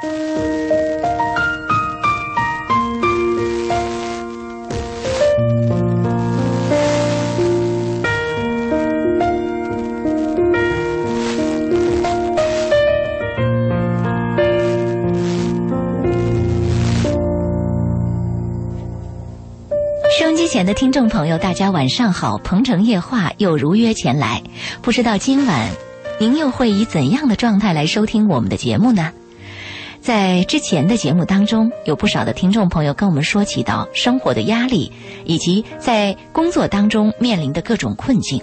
收音机前的听众朋友，大家晚上好！鹏城夜话又如约前来，不知道今晚您又会以怎样的状态来收听我们的节目呢？在之前的节目当中，有不少的听众朋友跟我们说起到生活的压力，以及在工作当中面临的各种困境。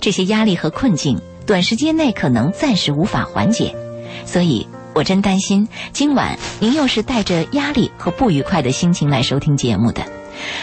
这些压力和困境，短时间内可能暂时无法缓解，所以我真担心今晚您又是带着压力和不愉快的心情来收听节目的。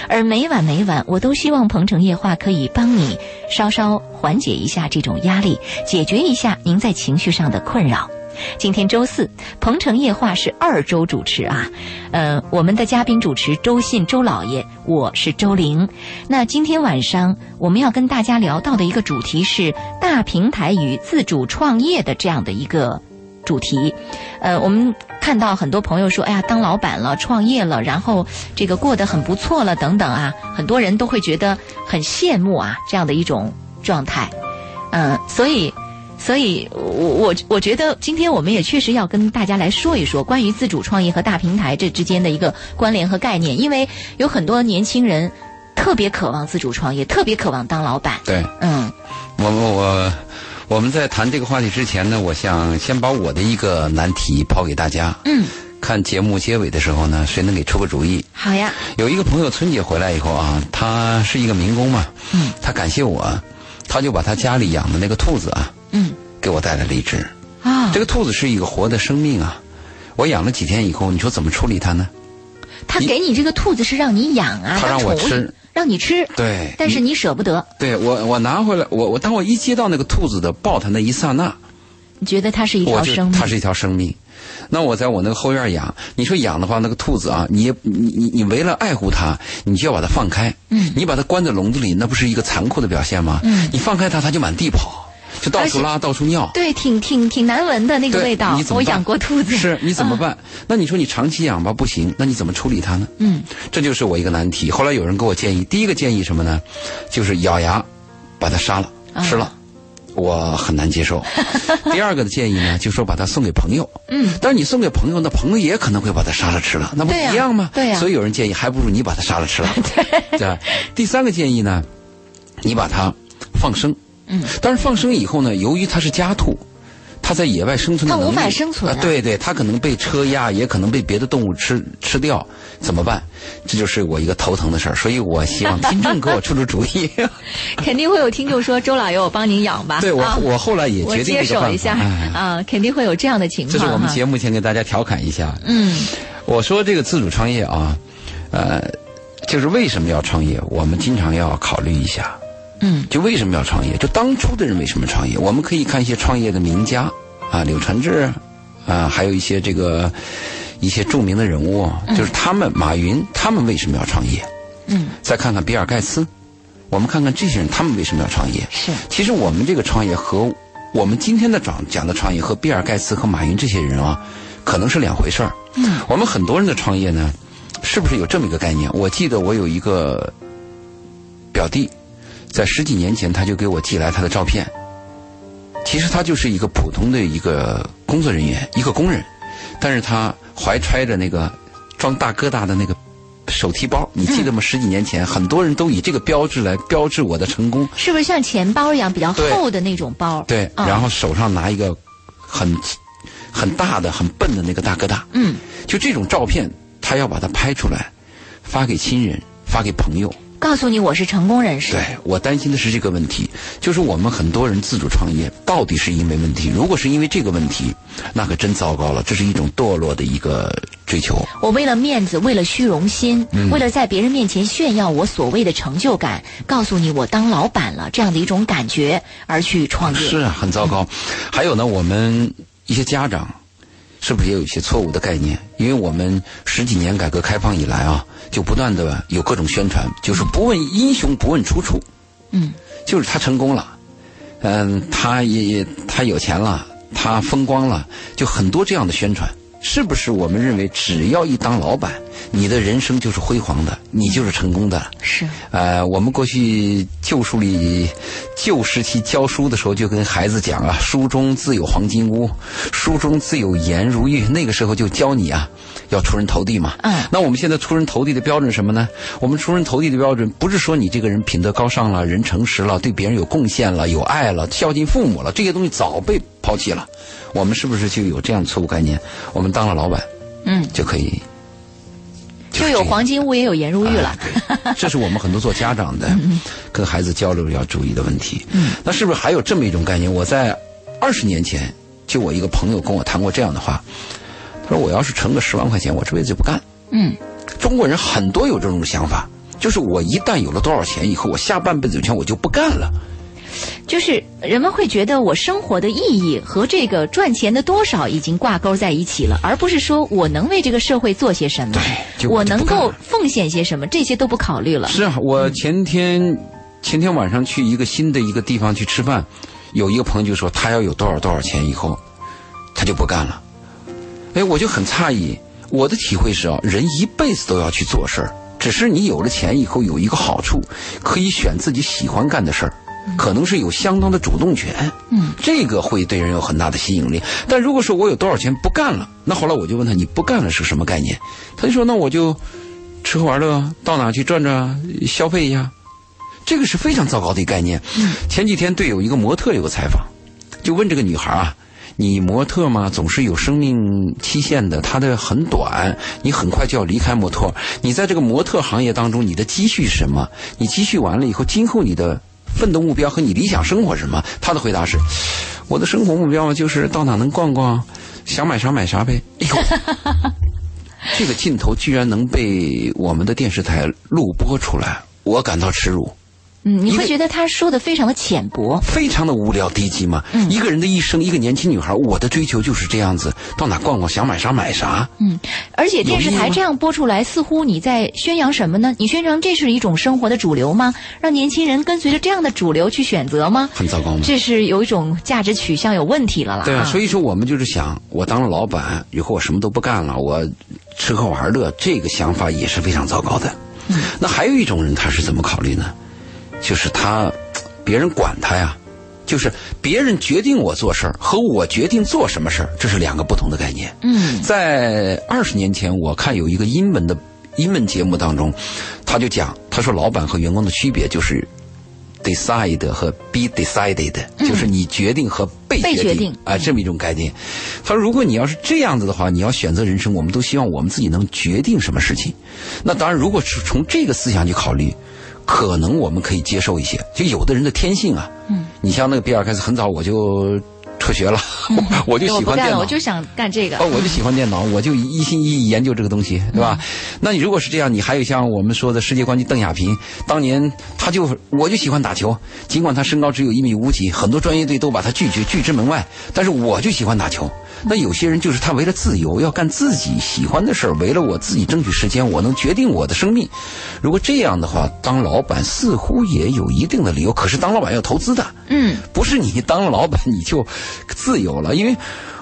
而每晚每晚，我都希望《鹏城夜话》可以帮你稍稍缓解一下这种压力，解决一下您在情绪上的困扰。今天周四，《鹏城夜话》是二周主持啊，呃，我们的嘉宾主持周信周老爷，我是周玲。那今天晚上我们要跟大家聊到的一个主题是大平台与自主创业的这样的一个主题，呃，我们。看到很多朋友说：“哎呀，当老板了，创业了，然后这个过得很不错了，等等啊，很多人都会觉得很羡慕啊，这样的一种状态。”嗯，所以，所以我我我觉得今天我们也确实要跟大家来说一说关于自主创业和大平台这之间的一个关联和概念，因为有很多年轻人特别渴望自主创业，特别渴望当老板。对，嗯，我我我。我们在谈这个话题之前呢，我想先把我的一个难题抛给大家。嗯。看节目结尾的时候呢，谁能给出个主意？好呀。有一个朋友春节回来以后啊，他是一个民工嘛。嗯。他感谢我，他就把他家里养的那个兔子啊。嗯。给我带来了一只。啊。这个兔子是一个活的生命啊！我养了几天以后，你说怎么处理它呢？他给你这个兔子是让你养啊？他让我吃。让你吃，对，但是你舍不得。对我，我拿回来，我我当我一接到那个兔子的抱它那一刹那，你觉得它是一条生命？它是一条生命。那我在我那个后院养，你说养的话，那个兔子啊，你你你你为了爱护它，你就要把它放开。嗯，你把它关在笼子里，那不是一个残酷的表现吗？嗯，你放开它，它就满地跑。就到处拉，到处尿，对，挺挺挺难闻的那个味道。我养过兔子，是你怎么办？那你说你长期养吧不行，那你怎么处理它呢？嗯，这就是我一个难题。后来有人给我建议，第一个建议什么呢？就是咬牙把它杀了吃了，我很难接受。第二个的建议呢，就说把它送给朋友。嗯，但是你送给朋友，那朋友也可能会把它杀了吃了，那不一样吗？对呀。所以有人建议，还不如你把它杀了吃了。对。第三个建议呢，你把它放生。嗯，但是放生以后呢，由于它是家兔，它在野外生存的能力，它无法生存。对对，它可能被车压，也可能被别的动物吃吃掉，怎么办？这就是我一个头疼的事儿。所以我希望听众给我出出主意。肯定会有听众说：“周老爷，我帮您养吧。”对我，我后来也决定接手一下啊，肯定会有这样的情况。这是我们节目前给大家调侃一下。嗯，我说这个自主创业啊，呃，就是为什么要创业？我们经常要考虑一下。嗯，就为什么要创业？就当初的人为什么创业？我们可以看一些创业的名家，啊，柳传志，啊，还有一些这个一些著名的人物，就是他们，马云，他们为什么要创业？嗯，再看看比尔盖茨，我们看看这些人，他们为什么要创业？是，其实我们这个创业和我们今天的讲讲的创业和比尔盖茨和马云这些人啊，可能是两回事儿。嗯，我们很多人的创业呢，是不是有这么一个概念？我记得我有一个表弟。在十几年前，他就给我寄来他的照片。其实他就是一个普通的一个工作人员，一个工人，但是他怀揣着那个装大哥大的那个手提包，你记得吗？十几年前，很多人都以这个标志来标志我的成功。是不是像钱包一样比较厚的那种包？对，然后手上拿一个很很大的、很笨的那个大哥大。嗯，就这种照片，他要把它拍出来，发给亲人，发给朋友。告诉你我是成功人士。对我担心的是这个问题，就是我们很多人自主创业到底是因为问题？如果是因为这个问题，那可真糟糕了，这是一种堕落的一个追求。我为了面子，为了虚荣心，为了在别人面前炫耀我所谓的成就感，告诉你我当老板了这样的一种感觉而去创业，是啊，很糟糕。还有呢，我们一些家长是不是也有一些错误的概念？因为我们十几年改革开放以来啊。就不断的有各种宣传，就是不问英雄不问出处，嗯，就是他成功了，嗯，他也他有钱了，他风光了，就很多这样的宣传，是不是我们认为只要一当老板，你的人生就是辉煌的，你就是成功的？是。呃，我们过去旧书里旧时期教书的时候，就跟孩子讲啊，书中自有黄金屋，书中自有颜如玉。那个时候就教你啊，要出人头地嘛。嗯。那我们现在出人头地的标准是什么呢？我们出人头地的标准不是说你这个人品德高尚了，人诚实了，对别人有贡献了，有爱了，孝敬父母了，这些东西早被抛弃了。我们是不是就有这样错误概念？我们当了老板，嗯，就可以就有黄金屋，也有颜如玉了。这是我们很多做家长的跟孩子交流要注意的问题。嗯，那是不是还有这么一种概念？我在二十年前，就我一个朋友跟我谈过这样的话，他说：“我要是存个十万块钱，我这辈子就不干。”嗯，中国人很多有这种想法，就是我一旦有了多少钱以后，我下半辈子有钱我就不干了。就是人们会觉得我生活的意义和这个赚钱的多少已经挂钩在一起了，而不是说我能为这个社会做些什么，对，我能够奉献些什么，这些都不考虑了。是啊，我前天前天晚上去一个新的一个地方去吃饭，有一个朋友就说他要有多少多少钱以后，他就不干了。哎，我就很诧异，我的体会是啊，人一辈子都要去做事儿，只是你有了钱以后有一个好处，可以选自己喜欢干的事儿。可能是有相当的主动权，嗯，这个会对人有很大的吸引力。但如果说我有多少钱不干了，那后来我就问他，你不干了是什么概念？他就说，那我就吃喝玩乐，到哪去转转，消费一下。这个是非常糟糕的一个概念。前几天对有一个模特有个采访，就问这个女孩啊，你模特嘛，总是有生命期限的，它的很短，你很快就要离开模特。你在这个模特行业当中，你的积蓄是什么？你积蓄完了以后，今后你的。奋斗目标和你理想生活是什么？他的回答是：我的生活目标就是到哪能逛逛，想买啥买啥呗。哎呦，这个镜头居然能被我们的电视台录播出来，我感到耻辱。嗯，你会觉得他说的非常的浅薄，非常的无聊低级吗？嗯，一个人的一生，一个年轻女孩，我的追求就是这样子，到哪逛逛，想买啥买啥。嗯，而且电视台这样播出来，似乎你在宣扬什么呢？你宣扬这是一种生活的主流吗？让年轻人跟随着这样的主流去选择吗？很糟糕吗？这是有一种价值取向有问题了啦。对啊，所以说我们就是想，我当了老板以后，我什么都不干了，我吃喝玩乐，这个想法也是非常糟糕的。嗯，那还有一种人，他是怎么考虑呢？就是他，别人管他呀，就是别人决定我做事儿和我决定做什么事儿，这是两个不同的概念。嗯，在二十年前，我看有一个英文的英文节目当中，他就讲，他说老板和员工的区别就是 decide 和 be decided，就是你决定和被决定啊，这么一种概念。他说，如果你要是这样子的话，你要选择人生，我们都希望我们自己能决定什么事情。那当然，如果是从这个思想去考虑。可能我们可以接受一些，就有的人的天性啊，嗯，你像那个比尔盖茨，很早我就辍学了，我就喜欢电脑，我就想干这个，哦，我就喜欢电脑，我就一心一意研究这个东西，对吧？那你如果是这样，你还有像我们说的世界冠军邓亚萍，当年他就我就喜欢打球，尽管他身高只有一米五几，很多专业队都把他拒绝拒之门外，但是我就喜欢打球。那有些人就是他为了自由，要干自己喜欢的事儿，为了我自己争取时间，我能决定我的生命。如果这样的话，当老板似乎也有一定的理由。可是当老板要投资的，嗯，不是你当了老板你就自由了。因为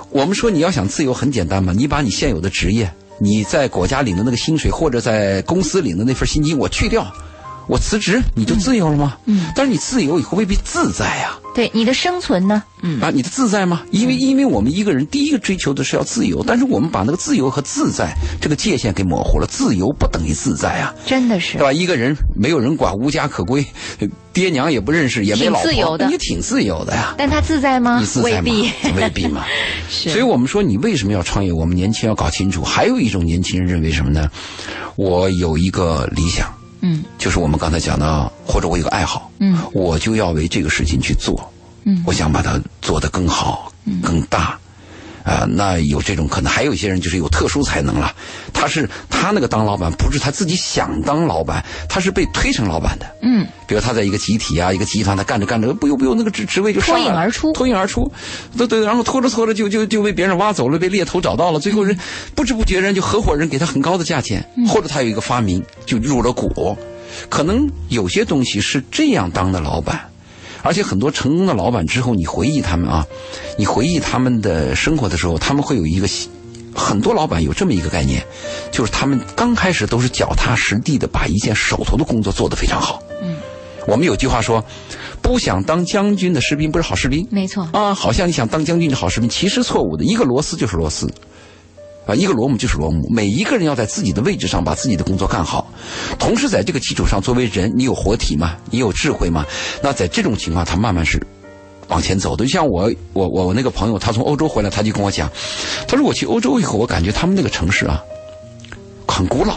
我们说你要想自由很简单嘛，你把你现有的职业，你在国家领的那个薪水，或者在公司领的那份薪金，我去掉。我辞职，你就自由了吗？嗯，但是你自由以后未必自在呀。对，你的生存呢？嗯啊，你的自在吗？因为因为我们一个人第一个追求的是要自由，但是我们把那个自由和自在这个界限给模糊了。自由不等于自在啊，真的是，对吧？一个人没有人管，无家可归，爹娘也不认识，也没老婆，你挺自由的呀。但他自在吗？你自在吗？未必，未必嘛。是。所以我们说，你为什么要创业？我们年轻要搞清楚。还有一种年轻人认为什么呢？我有一个理想。嗯，就是我们刚才讲的，或者我有个爱好，嗯，我就要为这个事情去做，嗯，我想把它做得更好、嗯。更大，啊，那有这种可能。还有一些人就是有特殊才能了，他是他那个当老板不是他自己想当老板，他是被推成老板的，嗯，比如他在一个集体啊、一个集团，他干着干着，不由不由那个职职位就脱颖而出，脱颖而出，对对，然后拖着拖着就就就被别人挖走了，被猎头找到了，最后人不知不觉人就合伙人给他很高的价钱，或者他有一个发明就入了股。可能有些东西是这样当的老板，而且很多成功的老板之后，你回忆他们啊，你回忆他们的生活的时候，他们会有一个很多老板有这么一个概念，就是他们刚开始都是脚踏实地的把一件手头的工作做得非常好。嗯，我们有句话说，不想当将军的士兵不是好士兵。没错。啊，好像你想当将军的好士兵，其实错误的。一个螺丝就是螺丝，啊，一个螺母就是螺母。每一个人要在自己的位置上把自己的工作干好，同时在这个基础上，作为人，你有活体吗？你有智慧吗？那在这种情况，他慢慢是。往前走的，就像我我我我那个朋友，他从欧洲回来，他就跟我讲，他说我去欧洲以后，我感觉他们那个城市啊，很古老，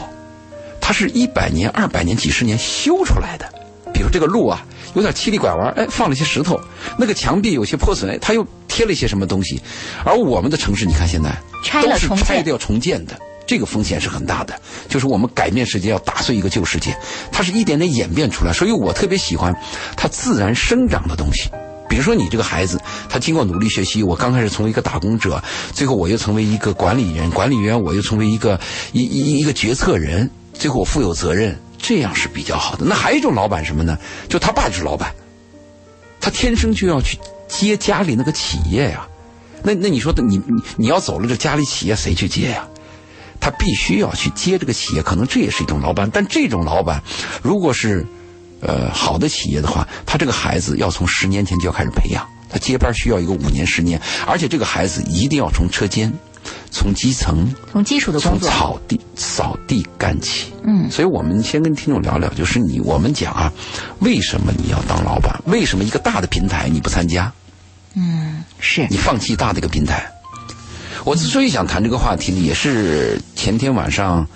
它是一百年、二百年、几十年修出来的。比如这个路啊，有点七里拐弯，哎，放了些石头；那个墙壁有些破损，他又贴了一些什么东西。而我们的城市，你看现在都是拆掉重建的，这个风险是很大的。就是我们改变世界，要打碎一个旧世界，它是一点点演变出来。所以我特别喜欢它自然生长的东西。比如说，你这个孩子，他经过努力学习，我刚开始从一个打工者，最后我又成为一个管理员，管理员我又成为一个一一一个决策人，最后我负有责任，这样是比较好的。那还有一种老板什么呢？就他爸就是老板，他天生就要去接家里那个企业呀。那那你说的，你你你要走了，这家里企业谁去接呀？他必须要去接这个企业，可能这也是一种老板。但这种老板，如果是。呃，好的企业的话，他这个孩子要从十年前就要开始培养，他接班需要一个五年十年，而且这个孩子一定要从车间、从基层、从基础的工作、从草地扫地干起。嗯，所以我们先跟听众聊聊，就是你我们讲啊，为什么你要当老板？为什么一个大的平台你不参加？嗯，是你放弃大的一个平台。我之所以想谈这个话题呢，也是前天晚上，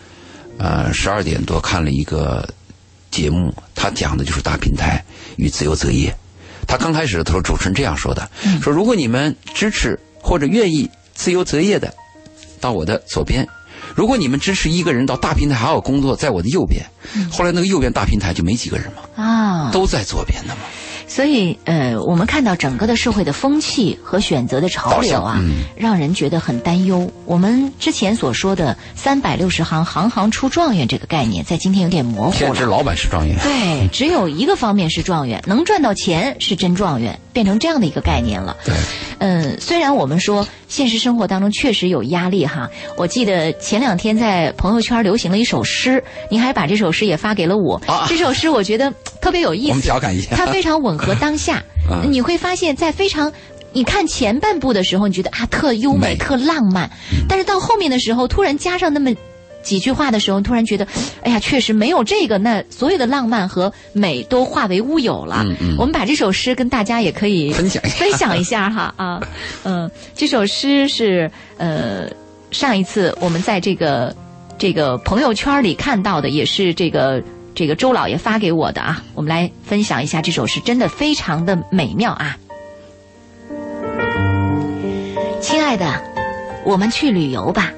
呃，十二点多看了一个。节目他讲的就是大平台与自由择业。他刚开始的时候，主持人这样说的：说如果你们支持或者愿意自由择业的，到我的左边；如果你们支持一个人到大平台还要工作，在我的右边。后来那个右边大平台就没几个人嘛，啊，都在左边的嘛。所以，呃，我们看到整个的社会的风气和选择的潮流啊，让人觉得很担忧。我们之前所说的“三百六十行，行行出状元”这个概念，在今天有点模糊了。现在老板是状元。对，只有一个方面是状元，能赚到钱是真状元，变成这样的一个概念了。对。嗯，虽然我们说现实生活当中确实有压力哈，我记得前两天在朋友圈流行了一首诗，您还把这首诗也发给了我。这首诗我觉得特别有意思，我们调侃一下，它非常吻合当下。你会发现在非常，你看前半部的时候，你觉得啊特优美、特浪漫，但是到后面的时候，突然加上那么。几句话的时候，突然觉得，哎呀，确实没有这个，那所有的浪漫和美都化为乌有了。嗯嗯，我们把这首诗跟大家也可以分享分享一下哈啊，嗯，这首诗是呃上一次我们在这个这个朋友圈里看到的，也是这个这个周老爷发给我的啊，我们来分享一下这首诗，真的非常的美妙啊。亲爱的，我们去旅游吧。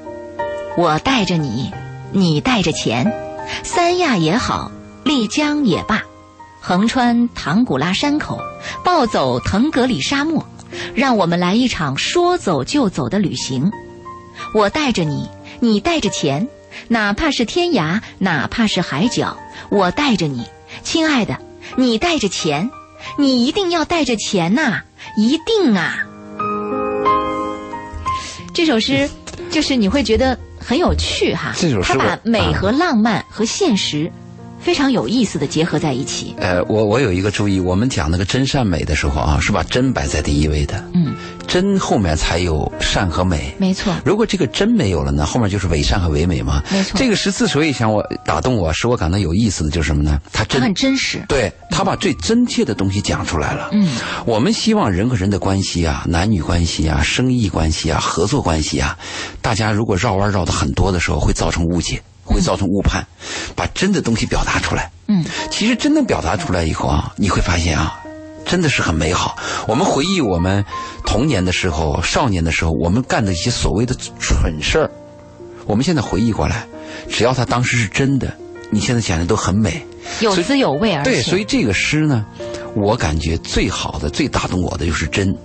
我带着你，你带着钱，三亚也好，丽江也罢，横穿唐古拉山口，暴走腾格里沙漠，让我们来一场说走就走的旅行。我带着你，你带着钱，哪怕是天涯，哪怕是海角，我带着你，亲爱的，你带着钱，你一定要带着钱呐，一定啊！这首诗，就是你会觉得。很有趣哈，他把美和浪漫和现实。非常有意思的结合在一起。呃，我我有一个注意，我们讲那个真善美的时候啊，是把真摆在第一位的。嗯，真后面才有善和美。没错。如果这个真没有了呢，后面就是伪善和伪美嘛。没错。这个诗之所以想我打动我，使我感到有意思的就是什么呢？它真很真实。对他把最真切的东西讲出来了。嗯。我们希望人和人的关系啊，男女关系啊，生意关系啊，合作关系啊，大家如果绕弯绕的很多的时候，会造成误解。会造成误判，把真的东西表达出来。嗯，其实真的表达出来以后啊，你会发现啊，真的是很美好。我们回忆我们童年的时候、少年的时候，我们干的一些所谓的蠢事儿，我们现在回忆过来，只要他当时是真的，你现在想的都很美，有滋有味。而对，所以这个诗呢，我感觉最好的、最打动我的就是真。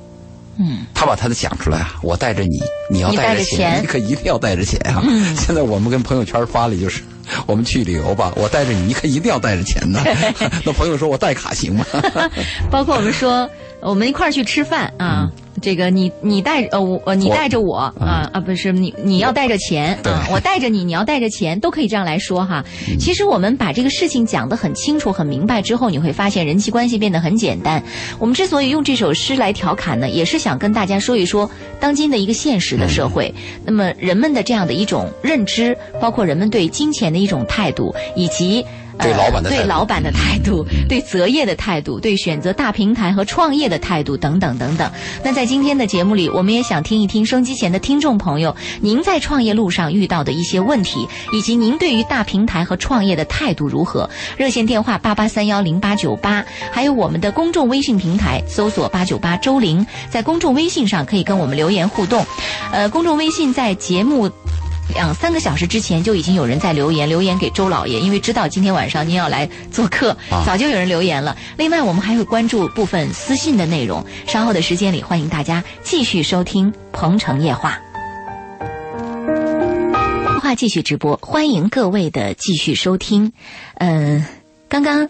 嗯，他把他的讲出来啊！我带着你，你要带着钱，你可一定要带着钱啊！现在我们跟朋友圈发了就是，我们去旅游吧，我带着你，你可一定要带着钱呢。那朋友说我带卡行吗？包括我们说，我们一块儿去吃饭啊，这个你你带呃我呃你带着我啊啊不是你你要带着钱啊，我带着你，你要带着钱，都可以这样来说哈。其实我们把这个事情讲得很清楚、很明白之后，你会发现人际关系变得很简单。我们之所以用这首诗来调侃呢，也是想跟大家说一说当今的一个现实的社会，那么人们的这样的一种认知，包括人们对金钱的一种态度，以及。对老板的对老板的态度，对择业的态度，对选择大平台和创业的态度等等等等。那在今天的节目里，我们也想听一听收机前的听众朋友，您在创业路上遇到的一些问题，以及您对于大平台和创业的态度如何？热线电话八八三幺零八九八，还有我们的公众微信平台，搜索八九八周玲，在公众微信上可以跟我们留言互动。呃，公众微信在节目。两三个小时之前就已经有人在留言，留言给周老爷，因为知道今天晚上您要来做客，早就有人留言了。另外，我们还会关注部分私信的内容。稍后的时间里，欢迎大家继续收听《鹏城夜话》，话继续直播，欢迎各位的继续收听。嗯，刚刚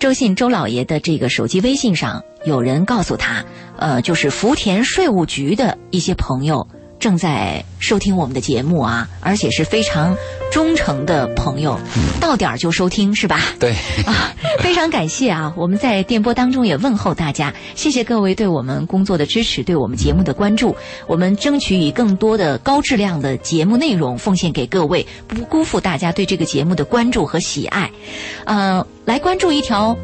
周信周老爷的这个手机微信上有人告诉他，呃，就是福田税务局的一些朋友。正在收听我们的节目啊，而且是非常忠诚的朋友，到点儿就收听是吧？对 啊，非常感谢啊！我们在电波当中也问候大家，谢谢各位对我们工作的支持，对我们节目的关注。我们争取以更多的高质量的节目内容奉献给各位，不辜负大家对这个节目的关注和喜爱。呃，来关注一条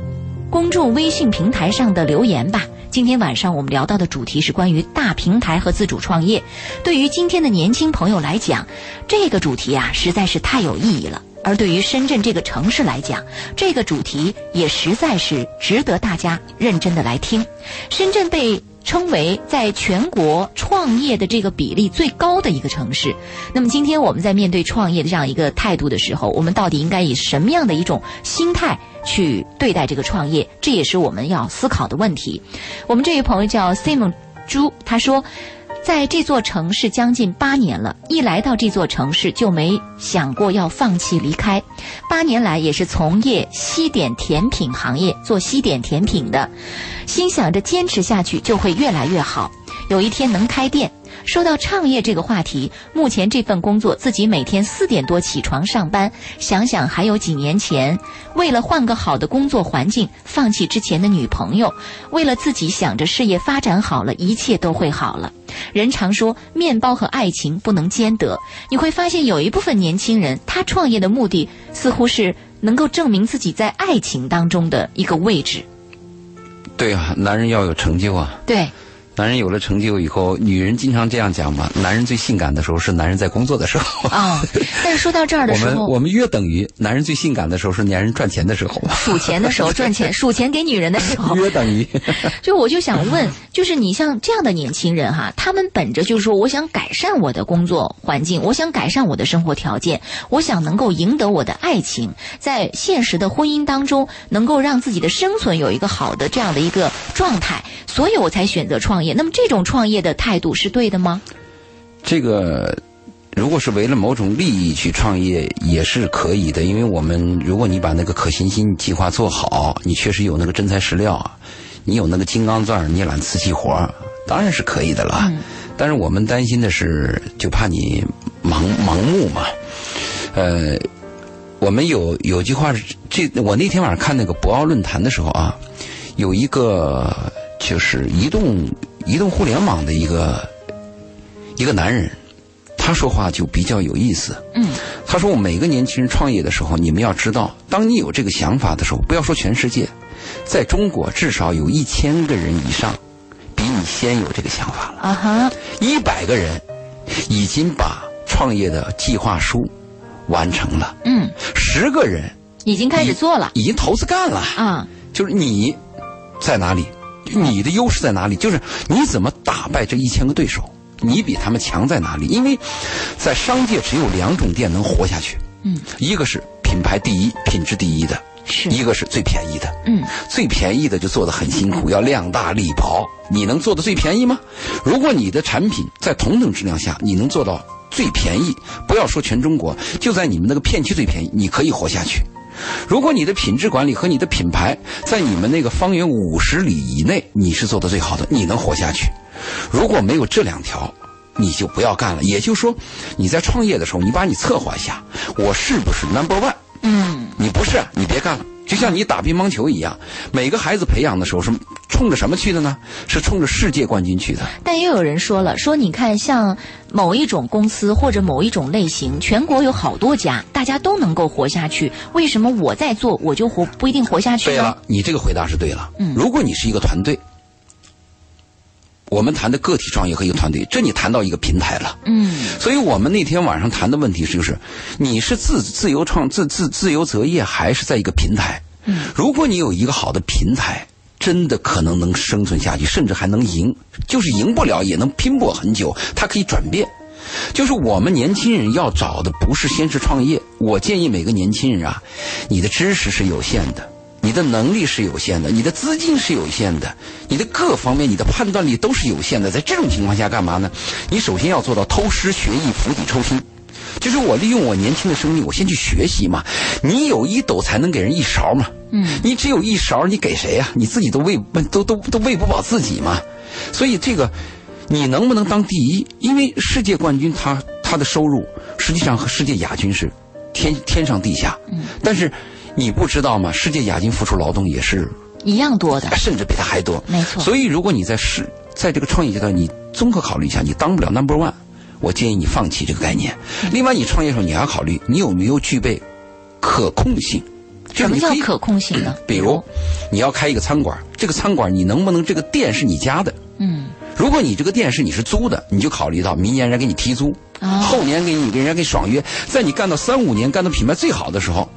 公众微信平台上的留言吧。今天晚上我们聊到的主题是关于大平台和自主创业。对于今天的年轻朋友来讲，这个主题啊实在是太有意义了。而对于深圳这个城市来讲，这个主题也实在是值得大家认真的来听。深圳被。称为在全国创业的这个比例最高的一个城市。那么今天我们在面对创业的这样一个态度的时候，我们到底应该以什么样的一种心态去对待这个创业？这也是我们要思考的问题。我们这位朋友叫 Simon 朱，他说。在这座城市将近八年了，一来到这座城市就没想过要放弃离开。八年来也是从业西点甜品行业，做西点甜品的，心想着坚持下去就会越来越好，有一天能开店。说到创业这个话题，目前这份工作自己每天四点多起床上班，想想还有几年前，为了换个好的工作环境，放弃之前的女朋友，为了自己想着事业发展好了，一切都会好了。人常说面包和爱情不能兼得，你会发现有一部分年轻人，他创业的目的似乎是能够证明自己在爱情当中的一个位置。对啊，男人要有成就啊。对。男人有了成就以后，女人经常这样讲嘛。男人最性感的时候是男人在工作的时候啊。但是说到这儿的时候，我们我们约等于男人最性感的时候是男人赚钱的时候。数钱的时候赚钱，数钱给女人的时候。约等于。就我就想问，就是你像这样的年轻人哈，他们本着就是说，我想改善我的工作环境，我想改善我的生活条件，我想能够赢得我的爱情，在现实的婚姻当中能够让自己的生存有一个好的这样的一个状态，所以我才选择创业。那么这种创业的态度是对的吗？这个，如果是为了某种利益去创业也是可以的，因为我们如果你把那个可行性计划做好，你确实有那个真材实料，你有那个金刚钻，你揽瓷器活，当然是可以的了。但是我们担心的是，就怕你盲盲目嘛。呃，我们有有句话是，这我那天晚上看那个博鳌论坛的时候啊，有一个。就是移动移动互联网的一个一个男人，他说话就比较有意思。嗯，他说：“我每个年轻人创业的时候，你们要知道，当你有这个想法的时候，不要说全世界，在中国至少有一千个人以上比你先有这个想法了。啊哈，一百个人已经把创业的计划书完成了。嗯，十个人已经开始做了，已经投资干了。啊，就是你在哪里？”你的优势在哪里？就是你怎么打败这一千个对手？你比他们强在哪里？因为，在商界只有两种店能活下去，嗯，一个是品牌第一、品质第一的，是一个是最便宜的，嗯，最便宜的就做的很辛苦，要量大力薄。你能做的最便宜吗？如果你的产品在同等质量下，你能做到最便宜，不要说全中国，就在你们那个片区最便宜，你可以活下去。如果你的品质管理和你的品牌在你们那个方圆五十里以内，你是做的最好的，你能活下去。如果没有这两条，你就不要干了。也就是说，你在创业的时候，你把你策划一下，我是不是 number one？嗯，你不是，你别干了。就像你打乒乓球一样，每个孩子培养的时候是冲着什么去的呢？是冲着世界冠军去的。但也有人说了，说你看，像某一种公司或者某一种类型，全国有好多家，大家都能够活下去，为什么我在做我就活不一定活下去呢？对了，你这个回答是对了。嗯，如果你是一个团队。我们谈的个体创业和一个团队，这你谈到一个平台了。嗯，所以我们那天晚上谈的问题是，就是你是自自由创自自自由择业，还是在一个平台？嗯，如果你有一个好的平台，真的可能能生存下去，甚至还能赢。就是赢不了也能拼搏很久，它可以转变。就是我们年轻人要找的不是先是创业，我建议每个年轻人啊，你的知识是有限的。你的能力是有限的，你的资金是有限的，你的各方面，你的判断力都是有限的。在这种情况下，干嘛呢？你首先要做到偷师学艺，釜底抽薪，就是我利用我年轻的生命，我先去学习嘛。你有一斗才能给人一勺嘛。嗯，你只有一勺，你给谁呀？你自己都喂都都都喂不饱自己嘛。所以这个，你能不能当第一？因为世界冠军他他的收入实际上和世界亚军是天天上地下。嗯，但是。你不知道吗？世界亚军付出劳动也是一样多的，甚至比他还多。没错。所以，如果你在是在这个创业阶段，你综合考虑一下，你当不了 number one，我建议你放弃这个概念。另外，你创业的时候，你还要考虑你有没有具备可控性。什么叫可控性呢？比如，你要开一个餐馆，这个餐馆你能不能这个店是你家的？嗯。如果你这个店是你是租的，你就考虑到明年人家给你提租，后年给你给人家给爽约，在你干到三五年，干到品牌最好的时候。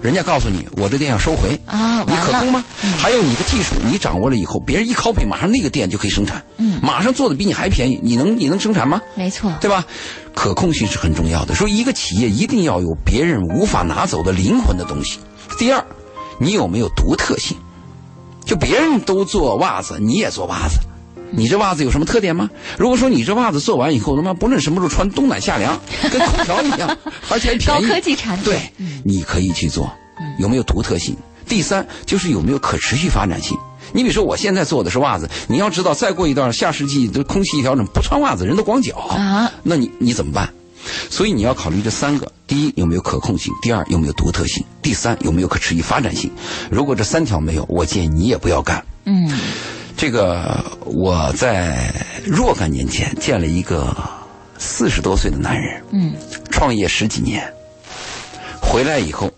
人家告诉你，我这店要收回啊，你可控吗？还有你的技术，你掌握了以后，别人一 copy，马上那个店就可以生产，嗯，马上做的比你还便宜，你能你能生产吗？没错，对吧？可控性是很重要的。说一个企业一定要有别人无法拿走的灵魂的东西。第二，你有没有独特性？就别人都做袜子，你也做袜子。你这袜子有什么特点吗？如果说你这袜子做完以后，他妈不论什么时候穿，冬暖夏凉，跟空调一样，而且还便宜。高科技产品，对，你可以去做，有没有独特性？第三就是有没有可持续发展性。你比如说我现在做的是袜子，你要知道再过一段下世纪的空气一调整，不穿袜子人都光脚啊，那你你怎么办？所以你要考虑这三个：第一有没有可控性？第二有没有独特性？第三有没有可持续发展性？如果这三条没有，我建议你也不要干。嗯。这个我在若干年前见了一个四十多岁的男人，嗯，创业十几年，回来以后，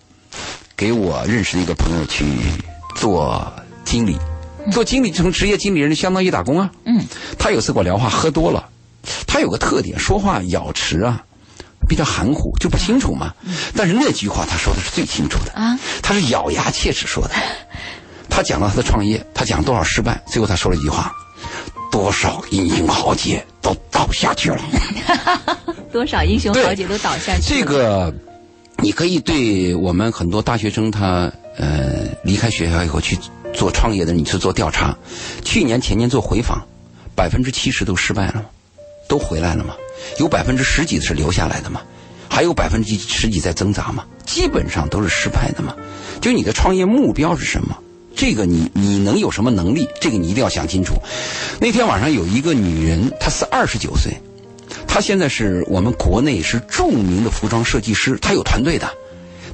给我认识的一个朋友去做经理，做经理成职业经理人相当于打工啊，嗯，他有次跟我聊话，喝多了，他有个特点，说话咬词啊，比较含糊，就不清楚嘛，但是那句话他说的是最清楚的。啊，他是咬牙切齿说的。他讲了他的创业，他讲多少失败，最后他说了一句话：“多少英雄豪杰都倒下去了。”多少英雄豪杰都倒下去。这个，你可以对我们很多大学生，他呃离开学校以后去做创业的，你去做调查。去年前年做回访，百分之七十都失败了吗？都回来了吗？有百分之十几是留下来的吗？还有百分之十几在挣扎吗？基本上都是失败的嘛。就你的创业目标是什么？这个你你能有什么能力？这个你一定要想清楚。那天晚上有一个女人，她是二十九岁，她现在是我们国内是著名的服装设计师，她有团队的。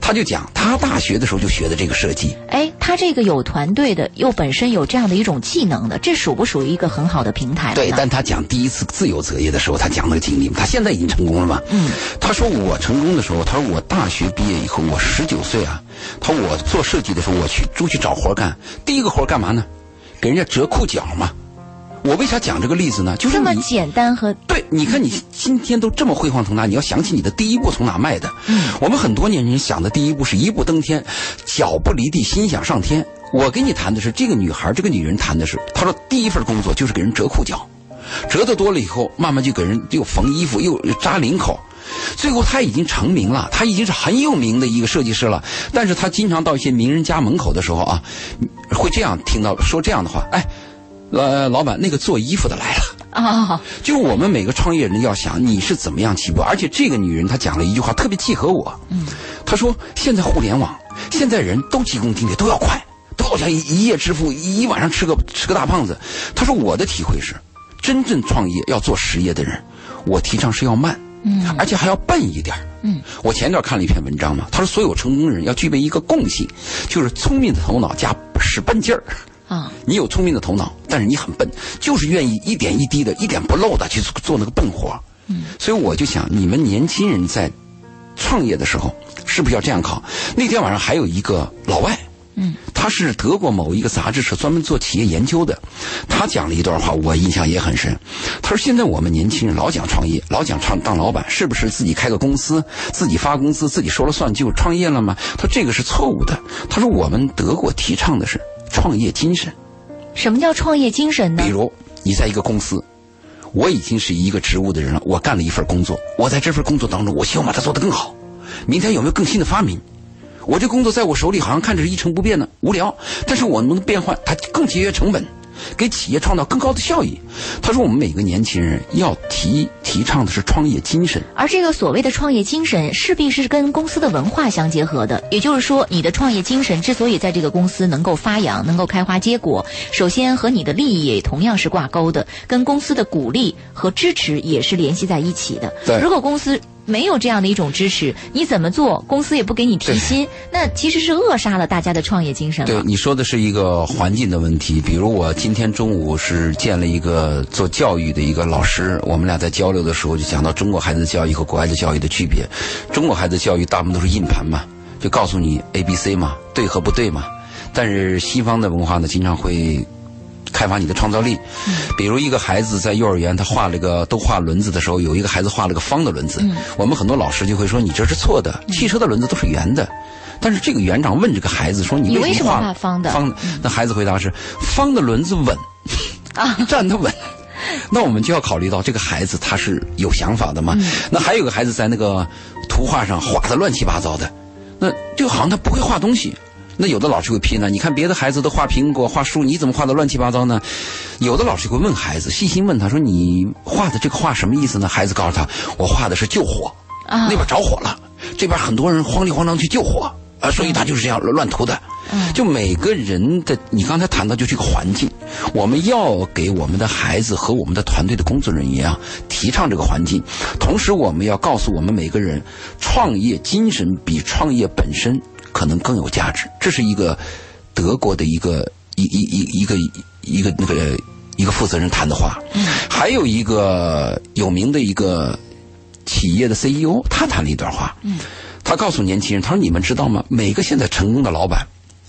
他就讲，他大学的时候就学的这个设计。哎，他这个有团队的，又本身有这样的一种技能的，这属不属于一个很好的平台？对，但他讲第一次自由择业的时候，他讲那个经历，他现在已经成功了嘛？嗯。他说我成功的时候，他说我大学毕业以后，我十九岁啊，他说我做设计的时候，我去出去找活干，第一个活干嘛呢？给人家折裤脚嘛。我为啥讲这个例子呢？就是这么简单和对，你看你今天都这么辉煌腾达，你要想起你的第一步从哪迈的。嗯，我们很多年轻人想的第一步是一步登天，脚不离地，心想上天。我跟你谈的是这个女孩，这个女人谈的是，她说第一份工作就是给人折裤脚，折的多了以后，慢慢就给人又缝衣服，又扎领口，最后她已经成名了，她已经是很有名的一个设计师了。但是她经常到一些名人家门口的时候啊，会这样听到说这样的话，哎。呃，老板，那个做衣服的来了啊！就我们每个创业人要想你是怎么样起步，而且这个女人她讲了一句话特别契合我。嗯，她说现在互联网现在人都急功近利，都要快，都好像一一夜致富，一晚上吃个吃个大胖子。她说我的体会是，真正创业要做实业的人，我提倡是要慢，嗯，而且还要笨一点嗯。我前段看了一篇文章嘛，他说所有成功人要具备一个共性，就是聪明的头脑加使笨劲儿。啊，你有聪明的头脑，但是你很笨，就是愿意一点一滴的、一点不漏的去做那个笨活。嗯，所以我就想，你们年轻人在创业的时候，是不是要这样考？那天晚上还有一个老外，嗯，他是德国某一个杂志社专门做企业研究的，他讲了一段话，我印象也很深。他说：“现在我们年轻人老讲创业，老讲创当老板，是不是自己开个公司，自己发工资，自己说了算就创业了吗？”他说：“这个是错误的。”他说：“我们德国提倡的是。”创业精神，什么叫创业精神呢？比如你在一个公司，我已经是一个职务的人了，我干了一份工作，我在这份工作当中，我希望把它做得更好。明天有没有更新的发明？我这工作在我手里好像看着是一成不变的，无聊，但是我能变换，它更节约成本。给企业创造更高的效益。他说：“我们每个年轻人要提提倡的是创业精神，而这个所谓的创业精神，势必是跟公司的文化相结合的。也就是说，你的创业精神之所以在这个公司能够发扬、能够开花结果，首先和你的利益也同样是挂钩的，跟公司的鼓励和支持也是联系在一起的。对，如果公司。”没有这样的一种支持，你怎么做，公司也不给你提薪，那其实是扼杀了大家的创业精神。对，你说的是一个环境的问题。比如我今天中午是见了一个做教育的一个老师，我们俩在交流的时候就讲到中国孩子的教育和国外的教育的区别。中国孩子教育大部分都是硬盘嘛，就告诉你 A、B、C 嘛，对和不对嘛。但是西方的文化呢，经常会。开发你的创造力，比如一个孩子在幼儿园，他画了个都画轮子的时候，有一个孩子画了个方的轮子，我们很多老师就会说你这是错的，汽车的轮子都是圆的。但是这个园长问这个孩子说你为什么画方的？方，那孩子回答是方的轮子稳啊，站得稳。那我们就要考虑到这个孩子他是有想法的嘛？那还有个孩子在那个图画上画的乱七八糟的，那就好像他不会画东西。那有的老师会批呢？你看别的孩子都画苹果、画树，你怎么画的乱七八糟呢？有的老师会问孩子，细心问他说：“你画的这个画什么意思呢？”孩子告诉他：“我画的是救火，那边着火了，这边很多人慌里慌张去救火啊，所以他就是这样乱涂的。”就每个人的，你刚才谈到就这个环境，我们要给我们的孩子和我们的团队的工作人员啊提倡这个环境，同时我们要告诉我们每个人，创业精神比创业本身。可能更有价值，这是一个德国的一个一一一一个一个那个一个负责人谈的话。嗯，还有一个有名的一个企业的 CEO，他谈了一段话。嗯，他告诉年轻人，他说：“你们知道吗？每个现在成功的老板，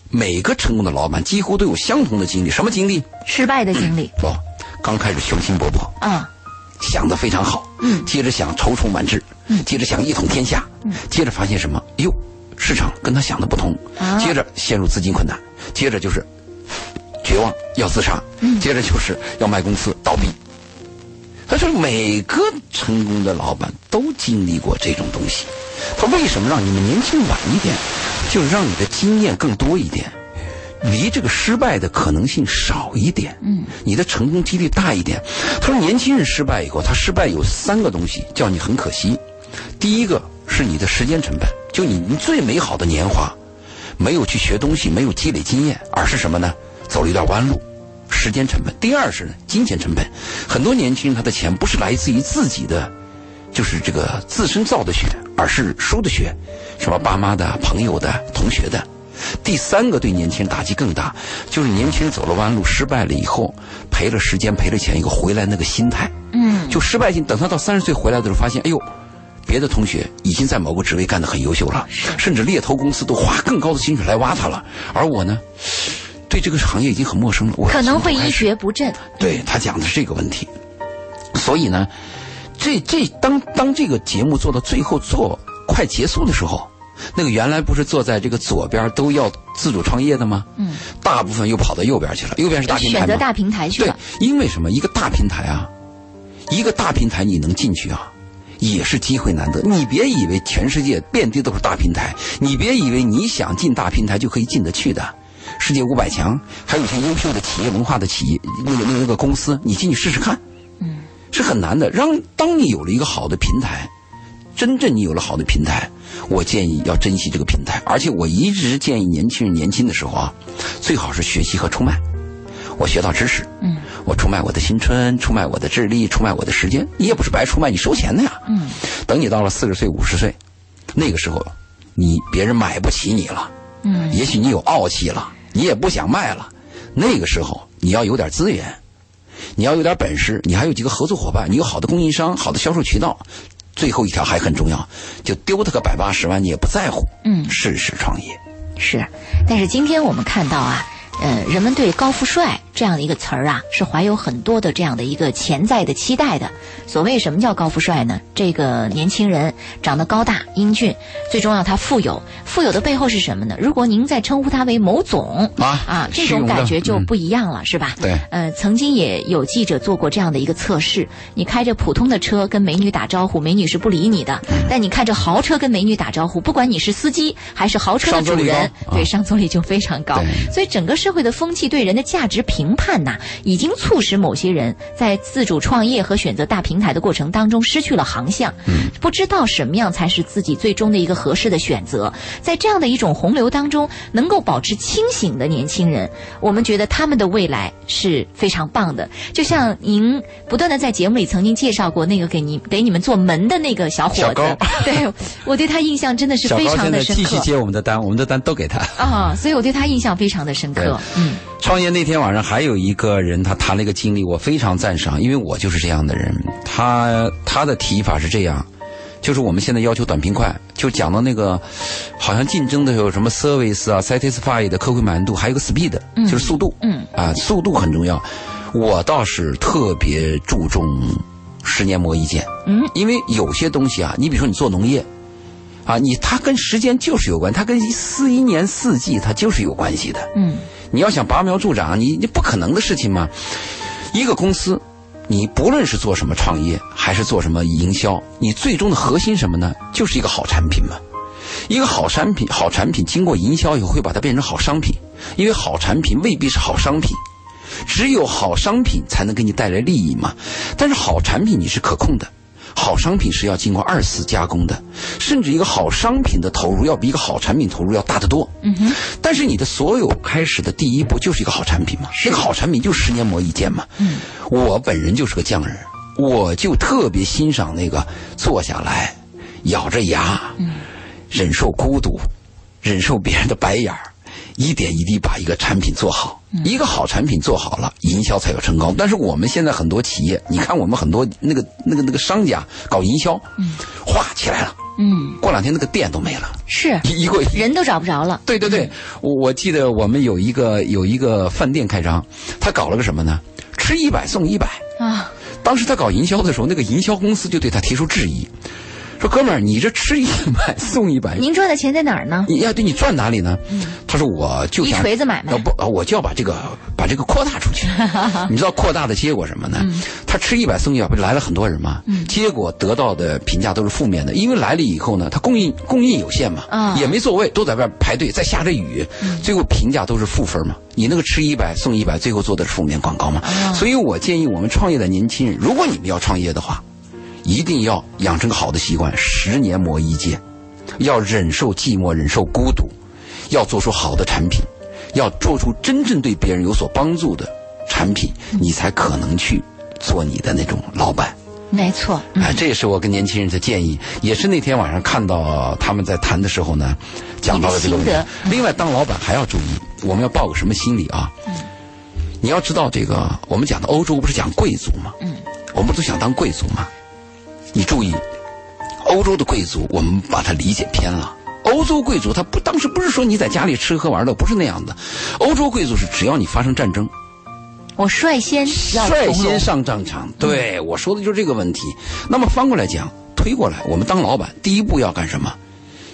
每个成功的老板几乎都有相同的经历，什么经历？失败的经历。不，刚开始雄心勃勃，啊，想的非常好，嗯，接着想踌躇满志，嗯，接着想一统天下，嗯，接着发现什么？哟。”市场跟他想的不同，接着陷入资金困难，接着就是绝望要自杀，接着就是要卖公司倒闭。他说每个成功的老板都经历过这种东西。他为什么让你们年轻晚一点，就是让你的经验更多一点，离这个失败的可能性少一点，嗯，你的成功几率大一点。他说年轻人失败以后，他失败有三个东西叫你很可惜。第一个是你的时间成本。就你你最美好的年华，没有去学东西，没有积累经验，而是什么呢？走了一段弯路，时间成本。第二是金钱成本，很多年轻人他的钱不是来自于自己的，就是这个自身造的血，而是输的血，什么爸妈的、朋友的、同学的。第三个对年轻人打击更大，就是年轻人走了弯路，失败了以后，赔了时间，赔了钱以后回来那个心态，嗯，就失败性。等他到三十岁回来的时候，发现，哎呦。别的同学已经在某个职位干得很优秀了，甚至猎头公司都花更高的薪水来挖他了，而我呢，对这个行业已经很陌生了。我可能会一蹶不振。对他讲的是这个问题，所以呢，这这当当这个节目做到最后做快结束的时候，那个原来不是坐在这个左边都要自主创业的吗？嗯，大部分又跑到右边去了，右边是大平台选择大平台去了。对，因为什么？一个大平台啊，一个大平台你能进去啊？也是机会难得，你别以为全世界遍地都是大平台，你别以为你想进大平台就可以进得去的。世界五百强还有一些优秀的企业文化的企业，那个那个那个公司，你进去试试看，嗯，是很难的。让当你有了一个好的平台，真正你有了好的平台，我建议要珍惜这个平台。而且我一直建议年轻人年轻的时候啊，最好是学习和出卖。我学到知识，嗯，我出卖我的青春，出卖我的智力，出卖我的时间，你也不是白出卖，你收钱的呀。嗯，等你到了四十岁、五十岁，那个时候，你别人买不起你了，嗯，也许你有傲气了，你也不想卖了。那个时候，你要有点资源，你要有点本事，你还有几个合作伙伴，你有好的供应商、好的销售渠道。最后一条还很重要，就丢他个百八十万你也不在乎，嗯，试试创业。是，但是今天我们看到啊。呃，人们对高富帅这样的一个词儿啊，是怀有很多的这样的一个潜在的期待的。所谓什么叫高富帅呢？这个年轻人长得高大英俊，最重要他富有。富有的背后是什么呢？如果您再称呼他为某总啊啊，这种感觉就不一样了，嗯、是吧？对。呃，曾经也有记者做过这样的一个测试：你开着普通的车跟美女打招呼，美女是不理你的；但你开着豪车跟美女打招呼，不管你是司机还是豪车的主人，对上座率就非常高。所以整个社会的风气对人的价值评判呐，已经促使某些人在自主创业和选择大平台的过程当中失去了航向，嗯，不知道什么样才是自己最终的一个合适的选择。在这样的一种洪流当中，能够保持清醒的年轻人，我们觉得他们的未来是非常棒的。就像您不断的在节目里曾经介绍过那个给您给你们做门的那个小伙子，对我对他印象真的是非常的深刻。继续接我们的单，我们的单都给他啊，所以我对他印象非常的深刻。嗯。创业那天晚上，还有一个人，他谈了一个经历，我非常赞赏，因为我就是这样的人。他他的提法是这样，就是我们现在要求短平快，就讲到那个，好像竞争的有什么 service 啊，satisfy 的客户满意度，还有个 speed，就是速度，嗯，啊，速度很重要。我倒是特别注重十年磨一剑，嗯，因为有些东西啊，你比如说你做农业。啊，你它跟时间就是有关，它跟四一年四季它就是有关系的。嗯，你要想拔苗助长，你你不可能的事情嘛。一个公司，你不论是做什么创业，还是做什么营销，你最终的核心什么呢？就是一个好产品嘛。一个好产品，好产品经过营销以后会把它变成好商品，因为好产品未必是好商品，只有好商品才能给你带来利益嘛。但是好产品你是可控的。好商品是要经过二次加工的，甚至一个好商品的投入要比一个好产品投入要大得多。嗯哼。但是你的所有开始的第一步就是一个好产品嘛，那个好产品就十年磨一剑嘛。嗯。我本人就是个匠人，我就特别欣赏那个坐下来，咬着牙，嗯，忍受孤独，忍受别人的白眼儿，一点一滴把一个产品做好。一个好产品做好了，营销才有成功。但是我们现在很多企业，你看我们很多那个那个那个商家搞营销，嗯，哗起来了，嗯，过两天那个店都没了，是 一一个人都找不着了。对对对，我我记得我们有一个有一个饭店开张，他搞了个什么呢？吃一百送一百啊！当时他搞营销的时候，那个营销公司就对他提出质疑。说哥们儿，你这吃一百送一百，您赚的钱在哪儿呢？你要对你赚哪里呢？他说我就一锤子买卖，不，我就要把这个把这个扩大出去。你知道扩大的结果什么呢？他吃一百送一百，不是来了很多人吗？结果得到的评价都是负面的，因为来了以后呢，他供应供应有限嘛，也没座位，都在外排队，在下着雨，最后评价都是负分嘛。你那个吃一百送一百，最后做的是负面广告嘛。所以我建议我们创业的年轻人，如果你们要创业的话。一定要养成个好的习惯，十年磨一剑，要忍受寂寞，忍受孤独，要做出好的产品，要做出真正对别人有所帮助的产品，你才可能去做你的那种老板。没错，哎，这也是我跟年轻人的建议，也是那天晚上看到他们在谈的时候呢，讲到了这个问题。另外，当老板还要注意，我们要抱个什么心理啊？嗯，你要知道这个，我们讲的欧洲不是讲贵族吗？嗯，我们都想当贵族吗？你注意，欧洲的贵族，我们把它理解偏了。欧洲贵族他不当时不是说你在家里吃喝玩乐，不是那样的。欧洲贵族是只要你发生战争，我率先率先上战场。对，我说的就是这个问题。那么翻过来讲，推过来，我们当老板第一步要干什么？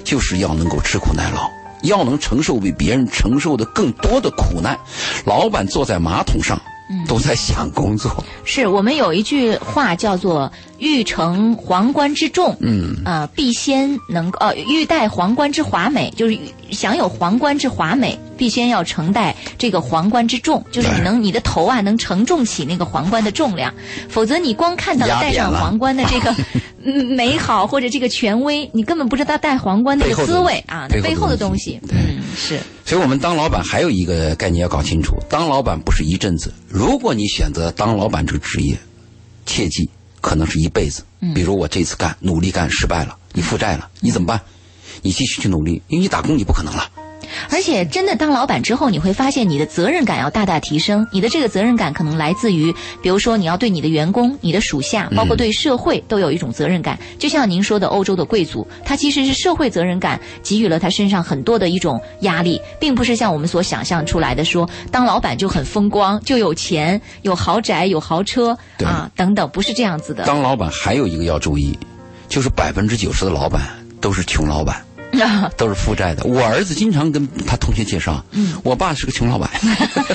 就是要能够吃苦耐劳，要能承受比别人承受的更多的苦难。老板坐在马桶上。都在想工作，是我们有一句话叫做“欲成皇冠之重”，嗯。啊，必先能呃欲戴皇冠之华美，就是享有皇冠之华美，必先要承戴这个皇冠之重，就是你能你的头啊能承重起那个皇冠的重量，否则你光看到了戴上皇冠的这个 嗯美好或者这个权威，你根本不知道戴皇冠那个滋味啊，那背后的东西。嗯，是。所以我们当老板还有一个概念要搞清楚：当老板不是一阵子，如果你选择当老板这个职业，切记可能是一辈子。比如我这次干努力干失败了，你负债了，你怎么办？你继续去努力，因为你打工你不可能了。而且，真的当老板之后，你会发现你的责任感要大大提升。你的这个责任感可能来自于，比如说你要对你的员工、你的属下，包括对社会都有一种责任感。就像您说的，欧洲的贵族，他其实是社会责任感给予了他身上很多的一种压力，并不是像我们所想象出来的说，当老板就很风光，就有钱、有豪宅、有豪车 啊等等，不是这样子的。当老板还有一个要注意，就是百分之九十的老板都是穷老板。都是负债的。我儿子经常跟他同学介绍，嗯，我爸是个穷老板，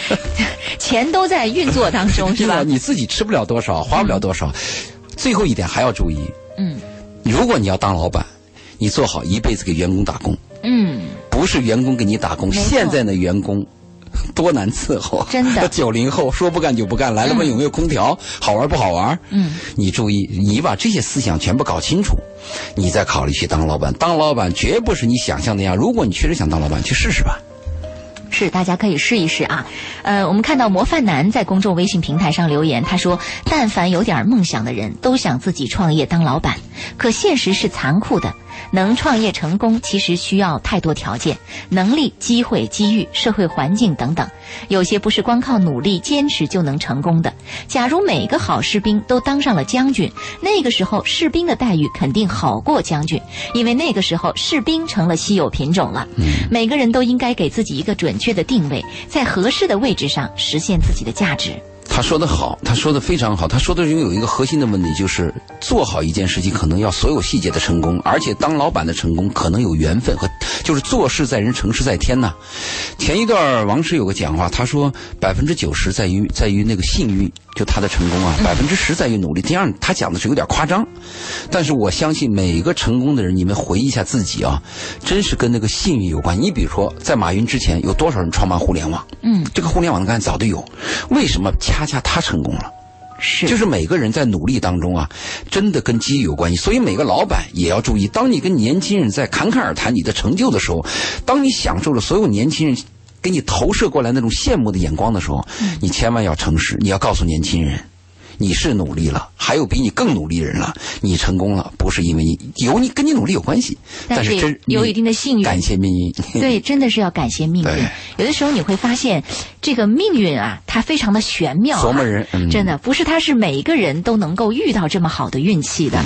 钱都在运作当中，是吧？你自己吃不了多少，花不了多少。最后一点还要注意，嗯，如果你要当老板，你做好一辈子给员工打工，嗯，不是员工给你打工。现在的员工 多难伺候，真的。九零后说不干就不干，来了问有没有空调，好玩不好玩？嗯，你注意，你把这些思想全部搞清楚。你再考虑去当老板，当老板绝不是你想象那样。如果你确实想当老板，去试试吧。是，大家可以试一试啊。呃，我们看到模范男在公众微信平台上留言，他说：“但凡有点梦想的人都想自己创业当老板，可现实是残酷的。”能创业成功，其实需要太多条件、能力、机会、机遇、社会环境等等，有些不是光靠努力坚持就能成功的。假如每个好士兵都当上了将军，那个时候士兵的待遇肯定好过将军，因为那个时候士兵成了稀有品种了。每个人都应该给自己一个准确的定位，在合适的位置上实现自己的价值。他说的好，他说的非常好。他说的有一个核心的问题，就是做好一件事情，可能要所有细节的成功，而且当老板的成功可能有缘分和，就是做事在人，成事在天呐。前一段王石有个讲话，他说百分之九十在于在于那个幸运。就他的成功啊，百分之十在于努力。第二，他讲的是有点夸张，但是我相信每一个成功的人，你们回忆一下自己啊，真是跟那个幸运有关。你比如说，在马云之前，有多少人创办互联网？嗯，这个互联网的概念早都有，为什么恰恰他成功了？是，就是每个人在努力当中啊，真的跟机遇有关系。所以每个老板也要注意，当你跟年轻人在侃侃而谈你的成就的时候，当你享受了所有年轻人。给你投射过来那种羡慕的眼光的时候，你千万要诚实，你要告诉年轻人。你是努力了，还有比你更努力的人了。你成功了，不是因为你有你跟你努力有关系，但是真有一定的幸运。感谢命运。对，真的是要感谢命运。有的时候你会发现，这个命运啊，它非常的玄妙。琢磨人，真的不是他是每一个人都能够遇到这么好的运气的。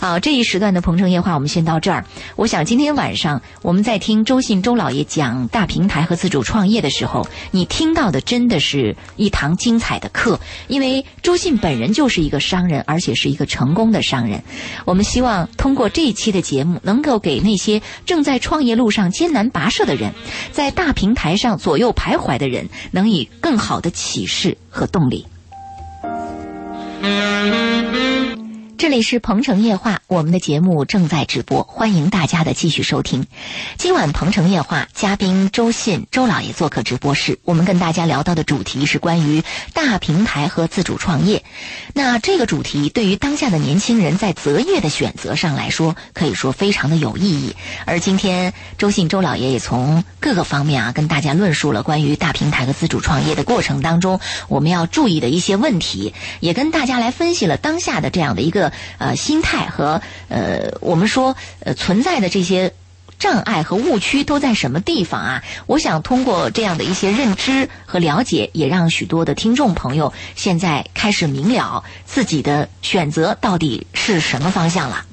啊，这一时段的鹏城夜话我们先到这儿。我想今天晚上我们在听周信周老爷讲大平台和自主创业的时候，你听到的真的是一堂精彩的课，因为周信本。人就是一个商人，而且是一个成功的商人。我们希望通过这一期的节目，能够给那些正在创业路上艰难跋涉的人，在大平台上左右徘徊的人，能以更好的启示和动力。这里是鹏城夜话，我们的节目正在直播，欢迎大家的继续收听。今晚鹏城夜话嘉宾周信周老爷做客直播室，我们跟大家聊到的主题是关于大平台和自主创业。那这个主题对于当下的年轻人在择业的选择上来说，可以说非常的有意义。而今天周信周老爷也从各个方面啊跟大家论述了关于大平台和自主创业的过程当中我们要注意的一些问题，也跟大家来分析了当下的这样的一个。呃，心态和呃，我们说呃存在的这些障碍和误区都在什么地方啊？我想通过这样的一些认知和了解，也让许多的听众朋友现在开始明了自己的选择到底是什么方向了。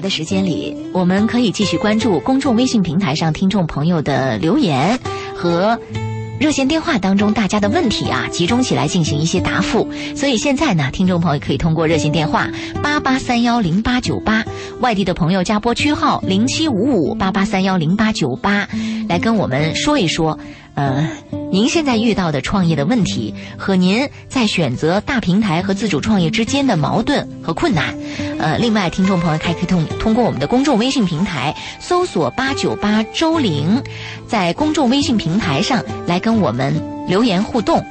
的时间里，我们可以继续关注公众微信平台上听众朋友的留言和热线电话当中大家的问题啊，集中起来进行一些答复。所以现在呢，听众朋友可以通过热线电话八八三幺零八九八，外地的朋友加拨区号零七五五八八三幺零八九八，来跟我们说一说。呃，您现在遇到的创业的问题和您在选择大平台和自主创业之间的矛盾和困难，呃，另外，听众朋友还可以通通过我们的公众微信平台搜索八九八周玲，在公众微信平台上来跟我们留言互动。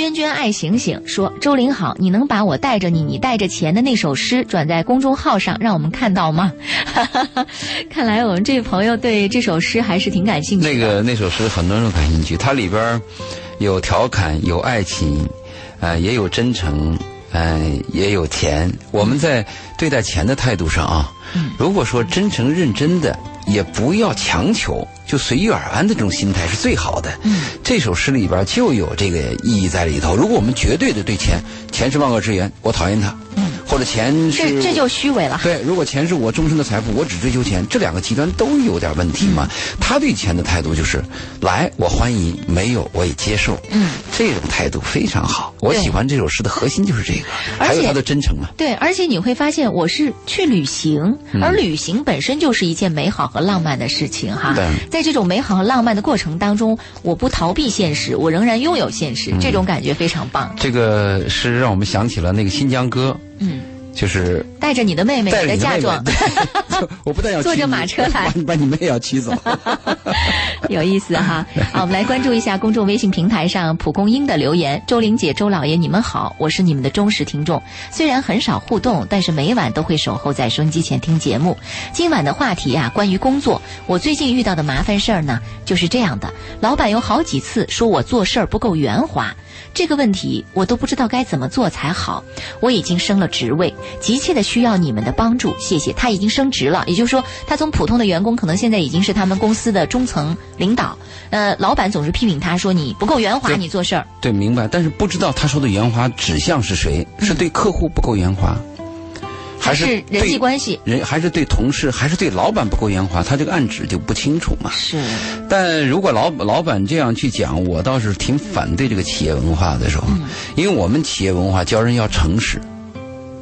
娟娟爱醒醒说：“周玲好，你能把我带着你，你带着钱的那首诗转在公众号上，让我们看到吗？” 看来我们这位朋友对这首诗还是挺感兴趣的。那个那首诗很多人都感兴趣，它里边有调侃，有爱情，呃，也有真诚，呃，也有钱。我们在对待钱的态度上啊，如果说真诚认真的，也不要强求。就随遇而安的这种心态是最好的。嗯，这首诗里边就有这个意义在里头。如果我们绝对的对钱，钱是万恶之源，我讨厌它。嗯。或者钱是这这就虚伪了。对，如果钱是我终身的财富，我只追求钱，这两个极端都有点问题嘛。他对钱的态度就是，来我欢迎，没有我也接受。嗯，这种态度非常好。我喜欢这首诗的核心就是这个，还有他的真诚嘛。对，而且你会发现，我是去旅行，而旅行本身就是一件美好和浪漫的事情哈。对，在这种美好和浪漫的过程当中，我不逃避现实，我仍然拥有现实，这种感觉非常棒。这个是让我们想起了那个新疆歌。嗯。就是带着你的妹妹的嫁妆，我不但要坐着马车来，把你妹要骑走，有意思哈。好，我们来关注一下公众微信平台上蒲公英的留言。周玲姐、周老爷，你们好，我是你们的忠实听众，虽然很少互动，但是每晚都会守候在收音机前听节目。今晚的话题啊，关于工作，我最近遇到的麻烦事儿呢，就是这样的：老板有好几次说我做事儿不够圆滑。这个问题我都不知道该怎么做才好。我已经升了职位，急切的需要你们的帮助，谢谢。他已经升职了，也就是说，他从普通的员工，可能现在已经是他们公司的中层领导。呃，老板总是批评他说你不够圆滑，你做事儿。对，明白。但是不知道他说的圆滑指向是谁？是对客户不够圆滑？还是人际关系，人还是对同事，还是对老板不够圆滑，他这个暗指就不清楚嘛。是，但如果老老板这样去讲，我倒是挺反对这个企业文化的时候，因为我们企业文化教人要诚实，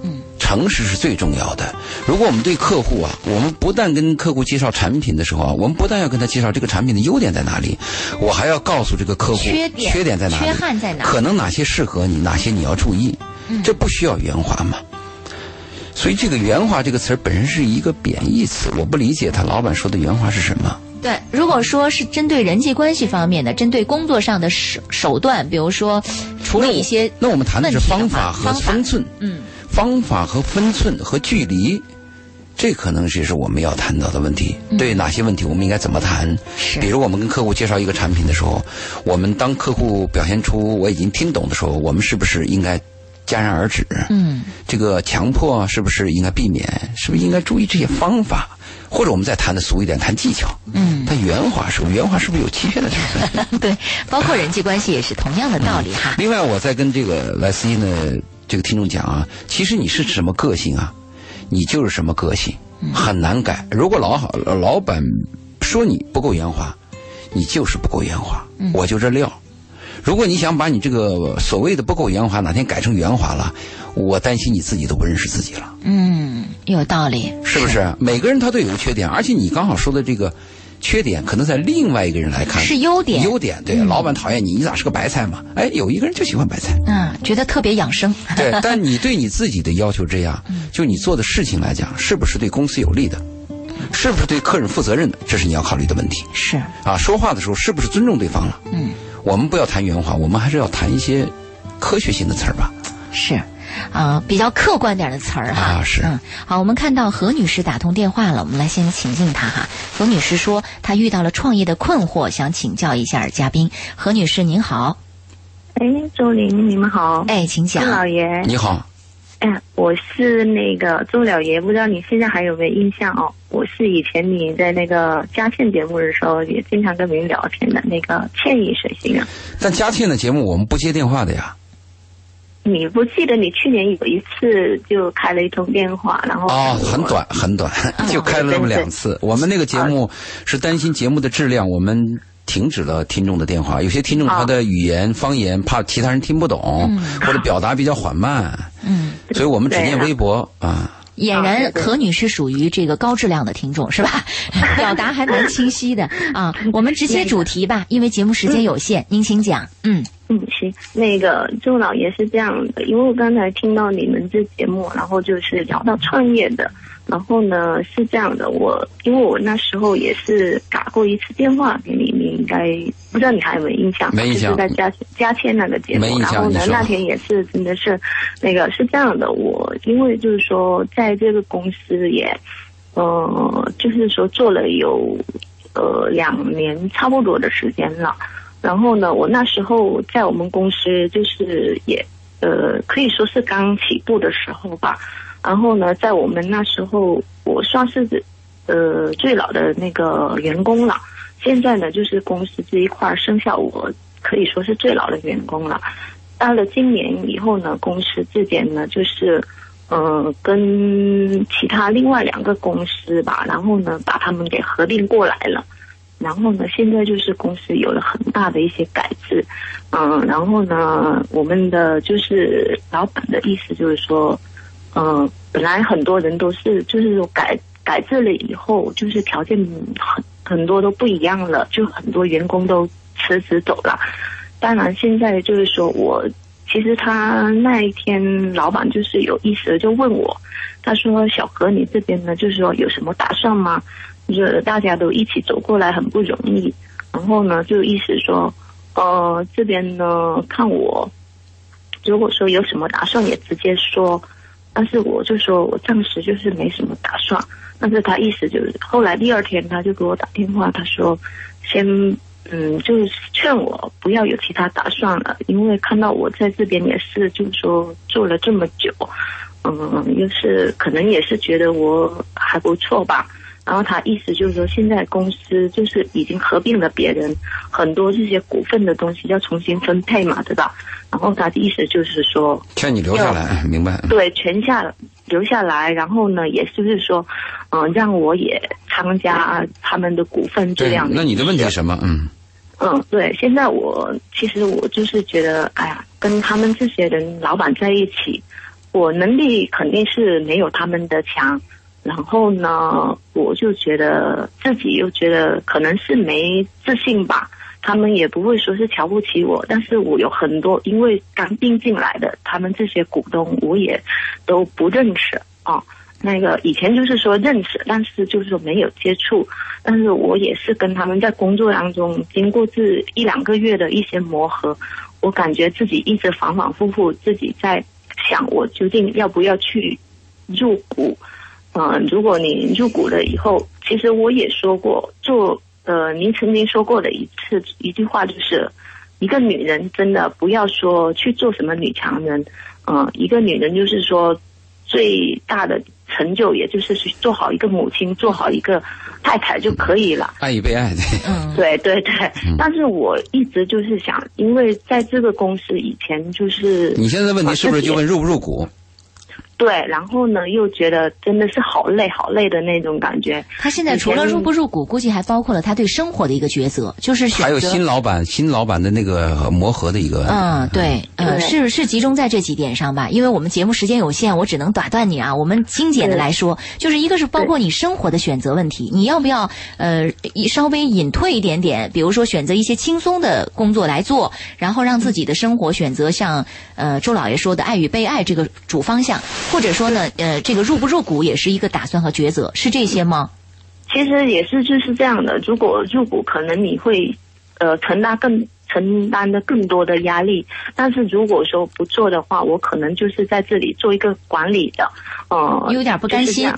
嗯，诚实是最重要的。如果我们对客户啊，我们不但跟客户介绍产品的时候啊，我们不但要跟他介绍这个产品的优点在哪里，我还要告诉这个客户缺点缺点在哪里，缺憾在哪，可能哪些适合你，哪些你要注意，这不需要圆滑吗？所以这个“圆滑”这个词儿本身是一个贬义词，我不理解他老板说的“圆滑”是什么。对，如果说是针对人际关系方面的，针对工作上的手手段，比如说处理一些那我们谈的是方法和分寸，嗯，方法和分寸和距离，这可能是是我们要谈到的问题。对哪些问题我们应该怎么谈？是，比如我们跟客户介绍一个产品的时候，我们当客户表现出我已经听懂的时候，我们是不是应该？戛然而止。嗯，这个强迫是不是应该避免？是不是应该注意这些方法？或者我们再谈的俗一点，谈技巧。嗯，它圆滑是不是？圆滑是不是有欺骗的成分？对，包括人际关系也是同样的道理哈。另外，我在跟这个莱斯因的这个听众讲啊，其实你是什么个性啊？你就是什么个性，很难改。如果老好老板说你不够圆滑，你就是不够圆滑。我就这料。如果你想把你这个所谓的不够圆滑，哪天改成圆滑了，我担心你自己都不认识自己了。嗯，有道理，是不是？每个人他都有缺点，而且你刚好说的这个缺点，可能在另外一个人来看是优点。优点对，老板讨厌你，你咋是个白菜嘛？哎，有一个人就喜欢白菜，嗯，觉得特别养生。对，但你对你自己的要求这样，就你做的事情来讲，是不是对公司有利的？是不是对客人负责任的？这是你要考虑的问题。是啊，说话的时候是不是尊重对方了？嗯。我们不要谈圆滑，我们还是要谈一些科学性的词儿吧。是，啊，比较客观点的词儿哈。啊，是。嗯，好，我们看到何女士打通电话了，我们来先请进她哈。何女士说，她遇到了创业的困惑，想请教一下嘉宾。何女士您好。哎，周玲，你们好。哎，请讲。周老爷。你好。哎，我是那个钟了爷，不知道你现在还有没有印象哦？我是以前你在那个嘉倩节目的时候，也经常跟您聊天的那个倩影水星啊。但佳倩的节目我们不接电话的呀。你不记得你去年有一次就开了一通电话，然后哦，很短很短，就开了那么两次。我们那个节目是担心节目的质量，我们。停止了听众的电话，有些听众他的语言方言怕其他人听不懂，或者表达比较缓慢，嗯，所以我们只念微博啊。俨然何女士属于这个高质量的听众是吧？表达还蛮清晰的啊。我们直接主题吧，因为节目时间有限，您请讲。嗯嗯，行。那个周老爷是这样的，因为我刚才听到你们这节目，然后就是聊到创业的。然后呢，是这样的，我因为我那时候也是打过一次电话给你，你应该不知道你还有没有印象？没印象。在加加签那个节目，然后呢，那天也是真的是，那个是这样的，我因为就是说在这个公司也，呃，就是说做了有呃两年差不多的时间了。然后呢，我那时候在我们公司就是也呃可以说是刚起步的时候吧。然后呢，在我们那时候，我算是呃最老的那个员工了。现在呢，就是公司这一块剩下我可以说是最老的员工了。到了今年以后呢，公司这边呢，就是嗯跟其他另外两个公司吧，然后呢把他们给合并过来了。然后呢，现在就是公司有了很大的一些改制，嗯，然后呢，我们的就是老板的意思就是说。嗯，本来很多人都是，就是说改改制了以后，就是条件很很多都不一样了，就很多员工都辞职走了。当然，现在就是说我，其实他那一天老板就是有意思的就问我，他说：“小何，你这边呢，就是说有什么打算吗？就是大家都一起走过来很不容易，然后呢，就意思说，呃，这边呢看我，如果说有什么打算，也直接说。”但是我就说，我暂时就是没什么打算。但是他意思就是，后来第二天他就给我打电话，他说，先嗯，就是劝我不要有其他打算了，因为看到我在这边也是，就是说做了这么久，嗯，又是可能也是觉得我还不错吧。然后他意思就是说，现在公司就是已经合并了别人，很多这些股份的东西要重新分配嘛，对吧？然后他的意思就是说，劝你留下来，明白？对，全下留下来，然后呢，也就是说，嗯，让我也参加他们的股份这样。那你的问题是什么？嗯嗯，对，现在我其实我就是觉得，哎呀，跟他们这些人老板在一起，我能力肯定是没有他们的强。然后呢，我就觉得自己又觉得可能是没自信吧。他们也不会说是瞧不起我，但是我有很多因为刚并进来的，他们这些股东我也都不认识啊。那个以前就是说认识，但是就是说没有接触。但是我也是跟他们在工作当中，经过这一两个月的一些磨合，我感觉自己一直反反复复自己在想，我究竟要不要去入股。嗯，如果你入股了以后，其实我也说过，做呃，您曾经说过的一次一句话就是，一个女人真的不要说去做什么女强人，嗯，一个女人就是说最大的成就，也就是去做好一个母亲，做好一个太太就可以了。爱与被爱，嗯，对对对。但是我一直就是想，因为在这个公司以前就是，你现在问题是不是就问入不入股？对，然后呢，又觉得真的是好累好累的那种感觉。他现在除了入不入股，估计还包括了他对生活的一个抉择，就是还有新老板新老板的那个磨合的一个。嗯，对，呃，是是集中在这几点上吧？因为我们节目时间有限，我只能打断你啊。我们精简的来说，就是一个是包括你生活的选择问题，你要不要呃稍微隐退一点点，比如说选择一些轻松的工作来做，然后让自己的生活选择像呃周老爷说的爱与被爱这个主方向。或者说呢，呃，这个入不入股也是一个打算和抉择，是这些吗？其实也是就是这样的。如果入股，可能你会，呃，承担更承担的更多的压力。但是如果说不做的话，我可能就是在这里做一个管理的，呃，有点不甘心。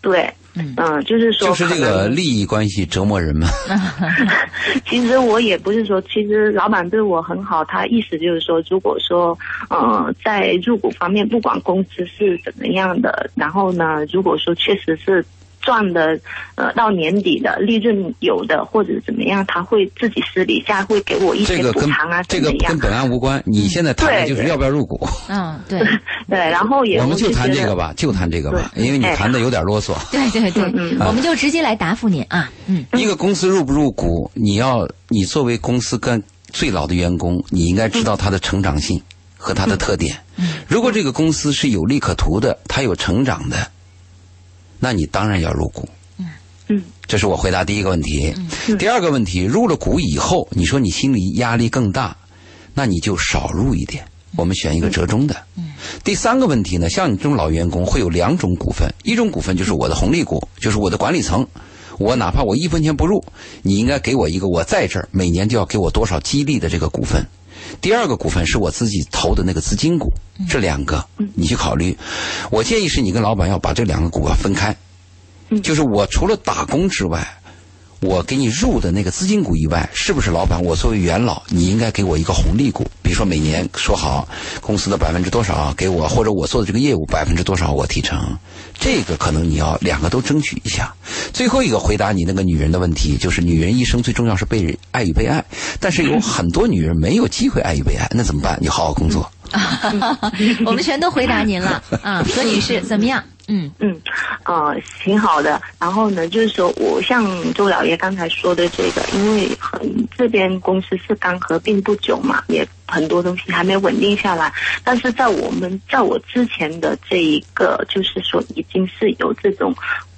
对。嗯，就是说，就是这个利益关系折磨人嘛。其实我也不是说，其实老板对我很好，他意思就是说，如果说，呃，在入股方面，不管公司是怎么样的，然后呢，如果说确实是。赚的，呃，到年底的利润有的或者怎么样，他会自己私底下会给我一些补偿啊，这个跟本案无关。你现在谈的就是要不要入股？嗯，对对，然后也我们就谈这个吧，就谈这个吧，因为你谈的有点啰嗦。对对对，我们就直接来答复您啊。嗯，一个公司入不入股，你要你作为公司跟最老的员工，你应该知道它的成长性和它的特点。如果这个公司是有利可图的，它有成长的。那你当然要入股。嗯嗯，这是我回答第一个问题。第二个问题，入了股以后，你说你心里压力更大，那你就少入一点。我们选一个折中的。第三个问题呢，像你这种老员工会有两种股份，一种股份就是我的红利股，就是我的管理层，我哪怕我一分钱不入，你应该给我一个我在这儿每年就要给我多少激励的这个股份。第二个股份是我自己投的那个资金股，这两个你去考虑。我建议是你跟老板要把这两个股要分开，就是我除了打工之外。我给你入的那个资金股以外，是不是老板？我作为元老，你应该给我一个红利股，比如说每年说好公司的百分之多少给我，或者我做的这个业务百分之多少我提成，这个可能你要两个都争取一下。最后一个回答你那个女人的问题，就是女人一生最重要是被爱与被爱，但是有很多女人没有机会爱与被爱，那怎么办？你好好工作。我们全都回答您了啊，何女士怎么样？嗯嗯，呃，挺好的。然后呢，就是说我像周老爷刚才说的这个，因为很这边公司是刚合并不久嘛，也很多东西还没稳定下来。但是在我们在我之前的这一个，就是说已经是有这种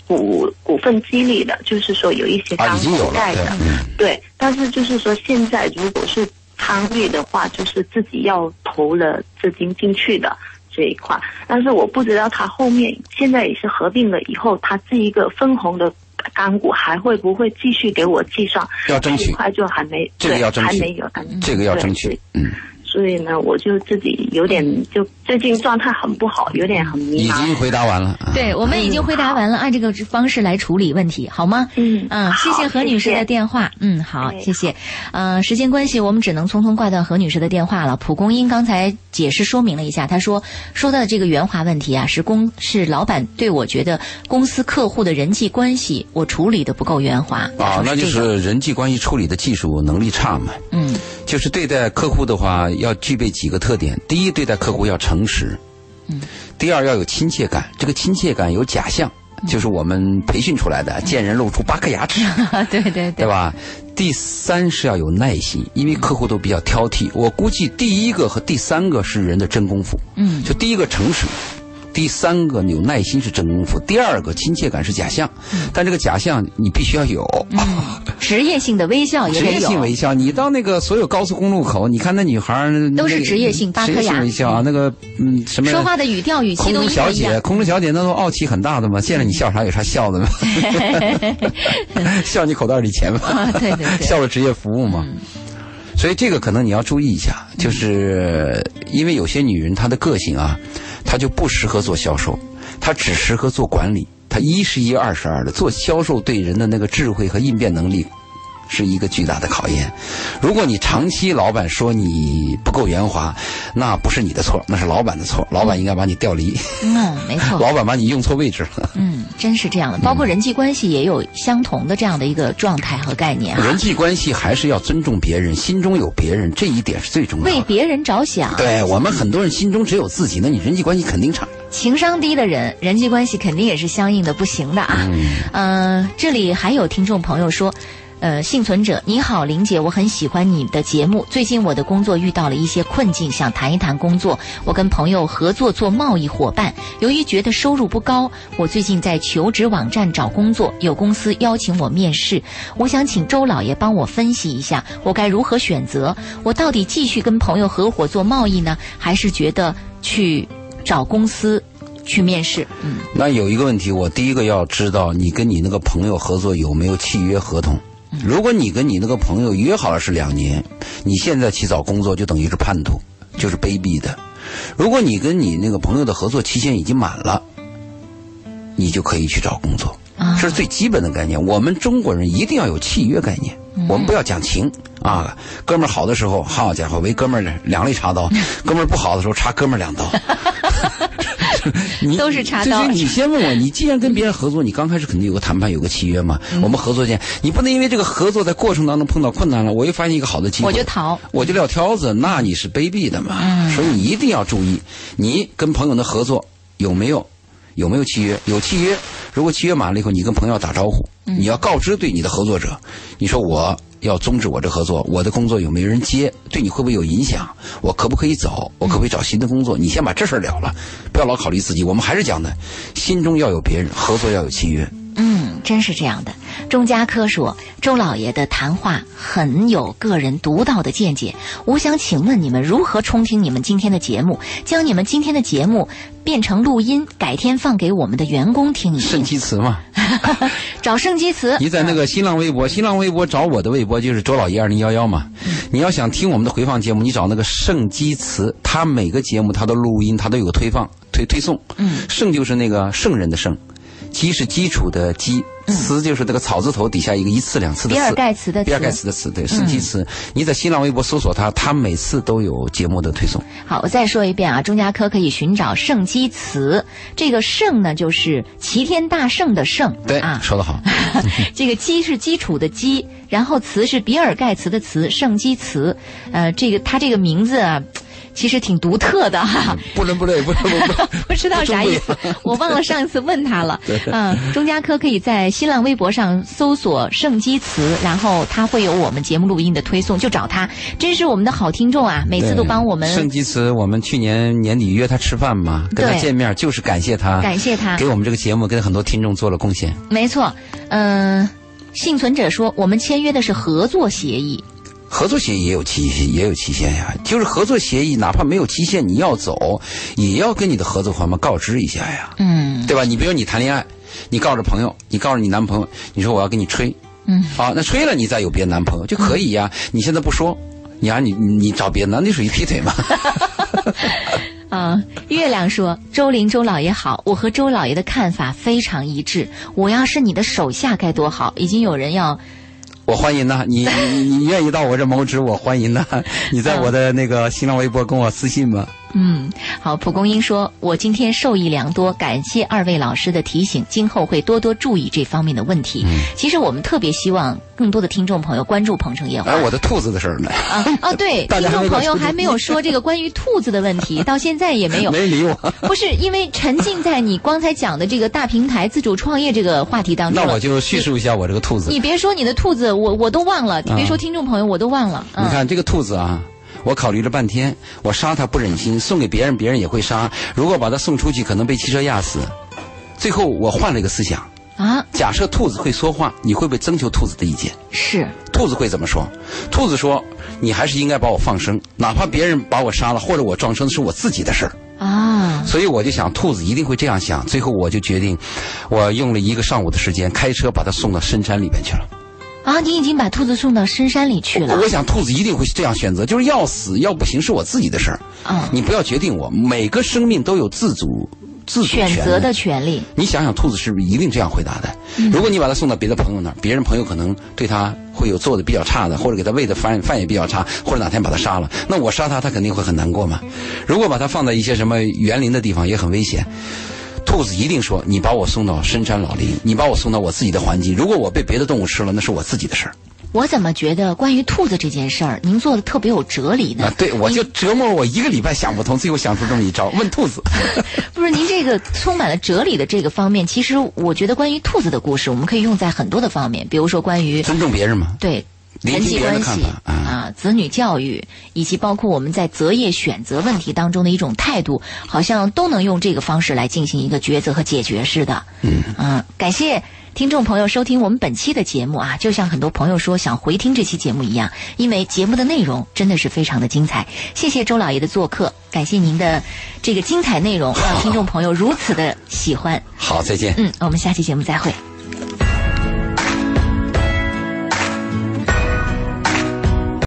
股股份激励的，就是说有一些当股债的，对。但是就是说现在如果是参与的话，就是自己要投了资金进去的。这一块，但是我不知道他后面现在也是合并了以后，他这一个分红的干股还会不会继续给我计算？要争取，块就还没这个要争取，还没有，这个要争取，嗯。所以呢，我就自己有点就最近状态很不好，有点很迷茫。已经回答完了，对我们已经回答完了，按这个方式来处理问题，好吗？嗯嗯，谢谢何女士的电话。嗯，好，谢谢。呃，时间关系，我们只能匆匆挂断何女士的电话了。蒲公英刚才解释说明了一下，他说说到的这个圆滑问题啊，是公是老板对我觉得公司客户的人际关系我处理的不够圆滑啊，那就是人际关系处理的技术能力差嘛。嗯，就是对待客户的话。要具备几个特点：第一，对待客户要诚实；嗯，第二，要有亲切感。这个亲切感有假象，就是我们培训出来的，见人露出八颗牙齿，对对对，对吧？第三是要有耐心，因为客户都比较挑剔。我估计第一个和第三个是人的真功夫。嗯，就第一个诚实。第三个有耐心是真功夫，第二个亲切感是假象，但这个假象你必须要有。职业性的微笑也得有。职业性微笑，你到那个所有高速公路口，你看那女孩都是职业性八颗牙微笑啊，那个嗯什么说话的语调语气都一样。空中小姐，空中小姐那都傲气很大的嘛，见了你笑啥有啥笑的嘛？笑你口袋里钱嘛？对对对，笑了职业服务嘛？所以这个可能你要注意一下，就是因为有些女人她的个性啊。他就不适合做销售，他只适合做管理。他一是一，二是二的。做销售对人的那个智慧和应变能力。是一个巨大的考验。如果你长期老板说你不够圆滑，那不是你的错，那是老板的错。老板应该把你调离。嗯，没错。老板把你用错位置了。嗯，真是这样的。包括人际关系也有相同的这样的一个状态和概念。人际关系还是要尊重别人，心中有别人，这一点是最重要的。为别人着想。对我们很多人心中只有自己，那你人际关系肯定差。情商低的人，人际关系肯定也是相应的不行的啊。嗯。这里还有听众朋友说。呃，幸存者你好，林姐，我很喜欢你的节目。最近我的工作遇到了一些困境，想谈一谈工作。我跟朋友合作做贸易伙伴，由于觉得收入不高，我最近在求职网站找工作，有公司邀请我面试。我想请周老爷帮我分析一下，我该如何选择？我到底继续跟朋友合伙做贸易呢，还是觉得去找公司去面试？嗯，那有一个问题，我第一个要知道，你跟你那个朋友合作有没有契约合同？如果你跟你那个朋友约好了是两年，你现在去找工作就等于是叛徒，就是卑鄙的。如果你跟你那个朋友的合作期限已经满了，你就可以去找工作，这是最基本的概念。我们中国人一定要有契约概念，我们不要讲情啊。哥们儿好的时候，好家伙，为哥们儿两肋插刀；哥们儿不好的时候，插哥们儿两刀。你都是插刀。你先问我，你既然跟别人合作，你刚开始肯定有个谈判，有个契约嘛。我们合作间，你不能因为这个合作在过程当中碰到困难了，我又发现一个好的机会，我就逃，我就撂挑子，那你是卑鄙的嘛。所以你一定要注意，你跟朋友的合作有没有有没有契约？有契约，如果契约满了以后，你跟朋友要打招呼，你要告知对你的合作者，你说我要终止我这合作，我的工作有没有人接，对你会不会有影响？我可不可以走？我可不可以找新的工作？你先把这事儿了了，不要老考虑自己。我们还是讲的，心中要有别人，合作要有契约。嗯，真是这样的。钟家科说，周老爷的谈话很有个人独到的见解。我想请问你们如何充听你们今天的节目，将你们今天的节目变成录音，改天放给我们的员工听一听。圣基词嘛，找圣基词。你在那个新浪微博，新浪微博找我的微博就是周老爷二零幺幺嘛。你要想听我们的回放节目，你找那个圣基词，他每个节目他的录音，他都有个推放推推送。嗯，圣就是那个圣人的圣。基是基础的基，词就是这个草字头底下一个一次两次的比尔盖茨的比尔盖茨的词，对，圣基词。你在新浪微博搜索他，他每次都有节目的推送。好，我再说一遍啊，钟家科可以寻找圣基词，这个圣呢就是齐天大圣的圣，对啊，说得好。这个基是基础的基，然后词是比尔盖茨的词，圣基词。呃，这个他这个名字啊。其实挺独特的哈，不伦不类，不能不类，不知道啥意思，我忘了上一次问他了。嗯，钟家科可以在新浪微博上搜索“圣基词”，然后他会有我们节目录音的推送，就找他。真是我们的好听众啊，每次都帮我们。圣基词，我们去年年底约他吃饭嘛，跟他见面就是感谢他，感谢他给我们这个节目跟很多听众做了贡献。没错，嗯，幸存者说我们签约的是合作协议。合作协议也有期也有期限呀，就是合作协议哪怕没有期限，你要走也要跟你的合作伙伴告知一下呀，嗯，对吧？你比如你谈恋爱，你告诉朋友，你告诉你男朋友，你说我要跟你吹，嗯，好，那吹了你再有别的男朋友就可以呀。你现在不说，你啊你你找别的，那你属于劈腿吗？啊，月亮说：“周林周老爷好，我和周老爷的看法非常一致。我要是你的手下该多好！已经有人要。”我欢迎呐，你你你愿意到我这谋职，我欢迎呐。你在我的那个新浪微博跟我私信吧。嗯，好，蒲公英说：“我今天受益良多，感谢二位老师的提醒，今后会多多注意这方面的问题。”嗯，其实我们特别希望更多的听众朋友关注鹏城夜话。哎，我的兔子的事儿呢？啊啊，对，听众朋友还没有说这个关于兔子的问题，到现在也没有。没理我。不是因为沉浸在你刚才讲的这个大平台自主创业这个话题当中。那我就叙述一下我这个兔子。你别说你的兔子，我我都忘了。你别说听众朋友，我都忘了。你看这个兔子啊。我考虑了半天，我杀它不忍心，送给别人别人也会杀。如果把它送出去，可能被汽车压死。最后我换了一个思想啊，假设兔子会说话，你会不会征求兔子的意见？是。兔子会怎么说？兔子说：“你还是应该把我放生，哪怕别人把我杀了，或者我撞生是我自己的事儿。”啊。所以我就想，兔子一定会这样想。最后我就决定，我用了一个上午的时间，开车把它送到深山里面去了。啊！你已经把兔子送到深山里去了。我想兔子一定会这样选择，就是要死要不行是我自己的事儿。嗯，你不要决定我。每个生命都有自主、自主选择的权利。你想想，兔子是不是一定这样回答的？如果你把它送到别的朋友那儿，别人朋友可能对他会有做的比较差的，或者给他喂的饭饭也比较差，或者哪天把它杀了，那我杀它，它肯定会很难过嘛。如果把它放在一些什么园林的地方，也很危险。兔子一定说：“你把我送到深山老林，你把我送到我自己的环境。如果我被别的动物吃了，那是我自己的事儿。”我怎么觉得关于兔子这件事儿，您做的特别有哲理呢？啊，对，我就折磨我一个礼拜想不通，最后想出这么一招，问兔子。不是您这个充满了哲理的这个方面，其实我觉得关于兔子的故事，我们可以用在很多的方面，比如说关于尊重别人嘛。对。人际关系啊，子女教育，以及包括我们在择业选择问题当中的一种态度，好像都能用这个方式来进行一个抉择和解决似的。嗯嗯，感谢听众朋友收听我们本期的节目啊，就像很多朋友说想回听这期节目一样，因为节目的内容真的是非常的精彩。谢谢周老爷的做客，感谢您的这个精彩内容，让听众朋友如此的喜欢。好，再见。嗯，我们下期节目再会。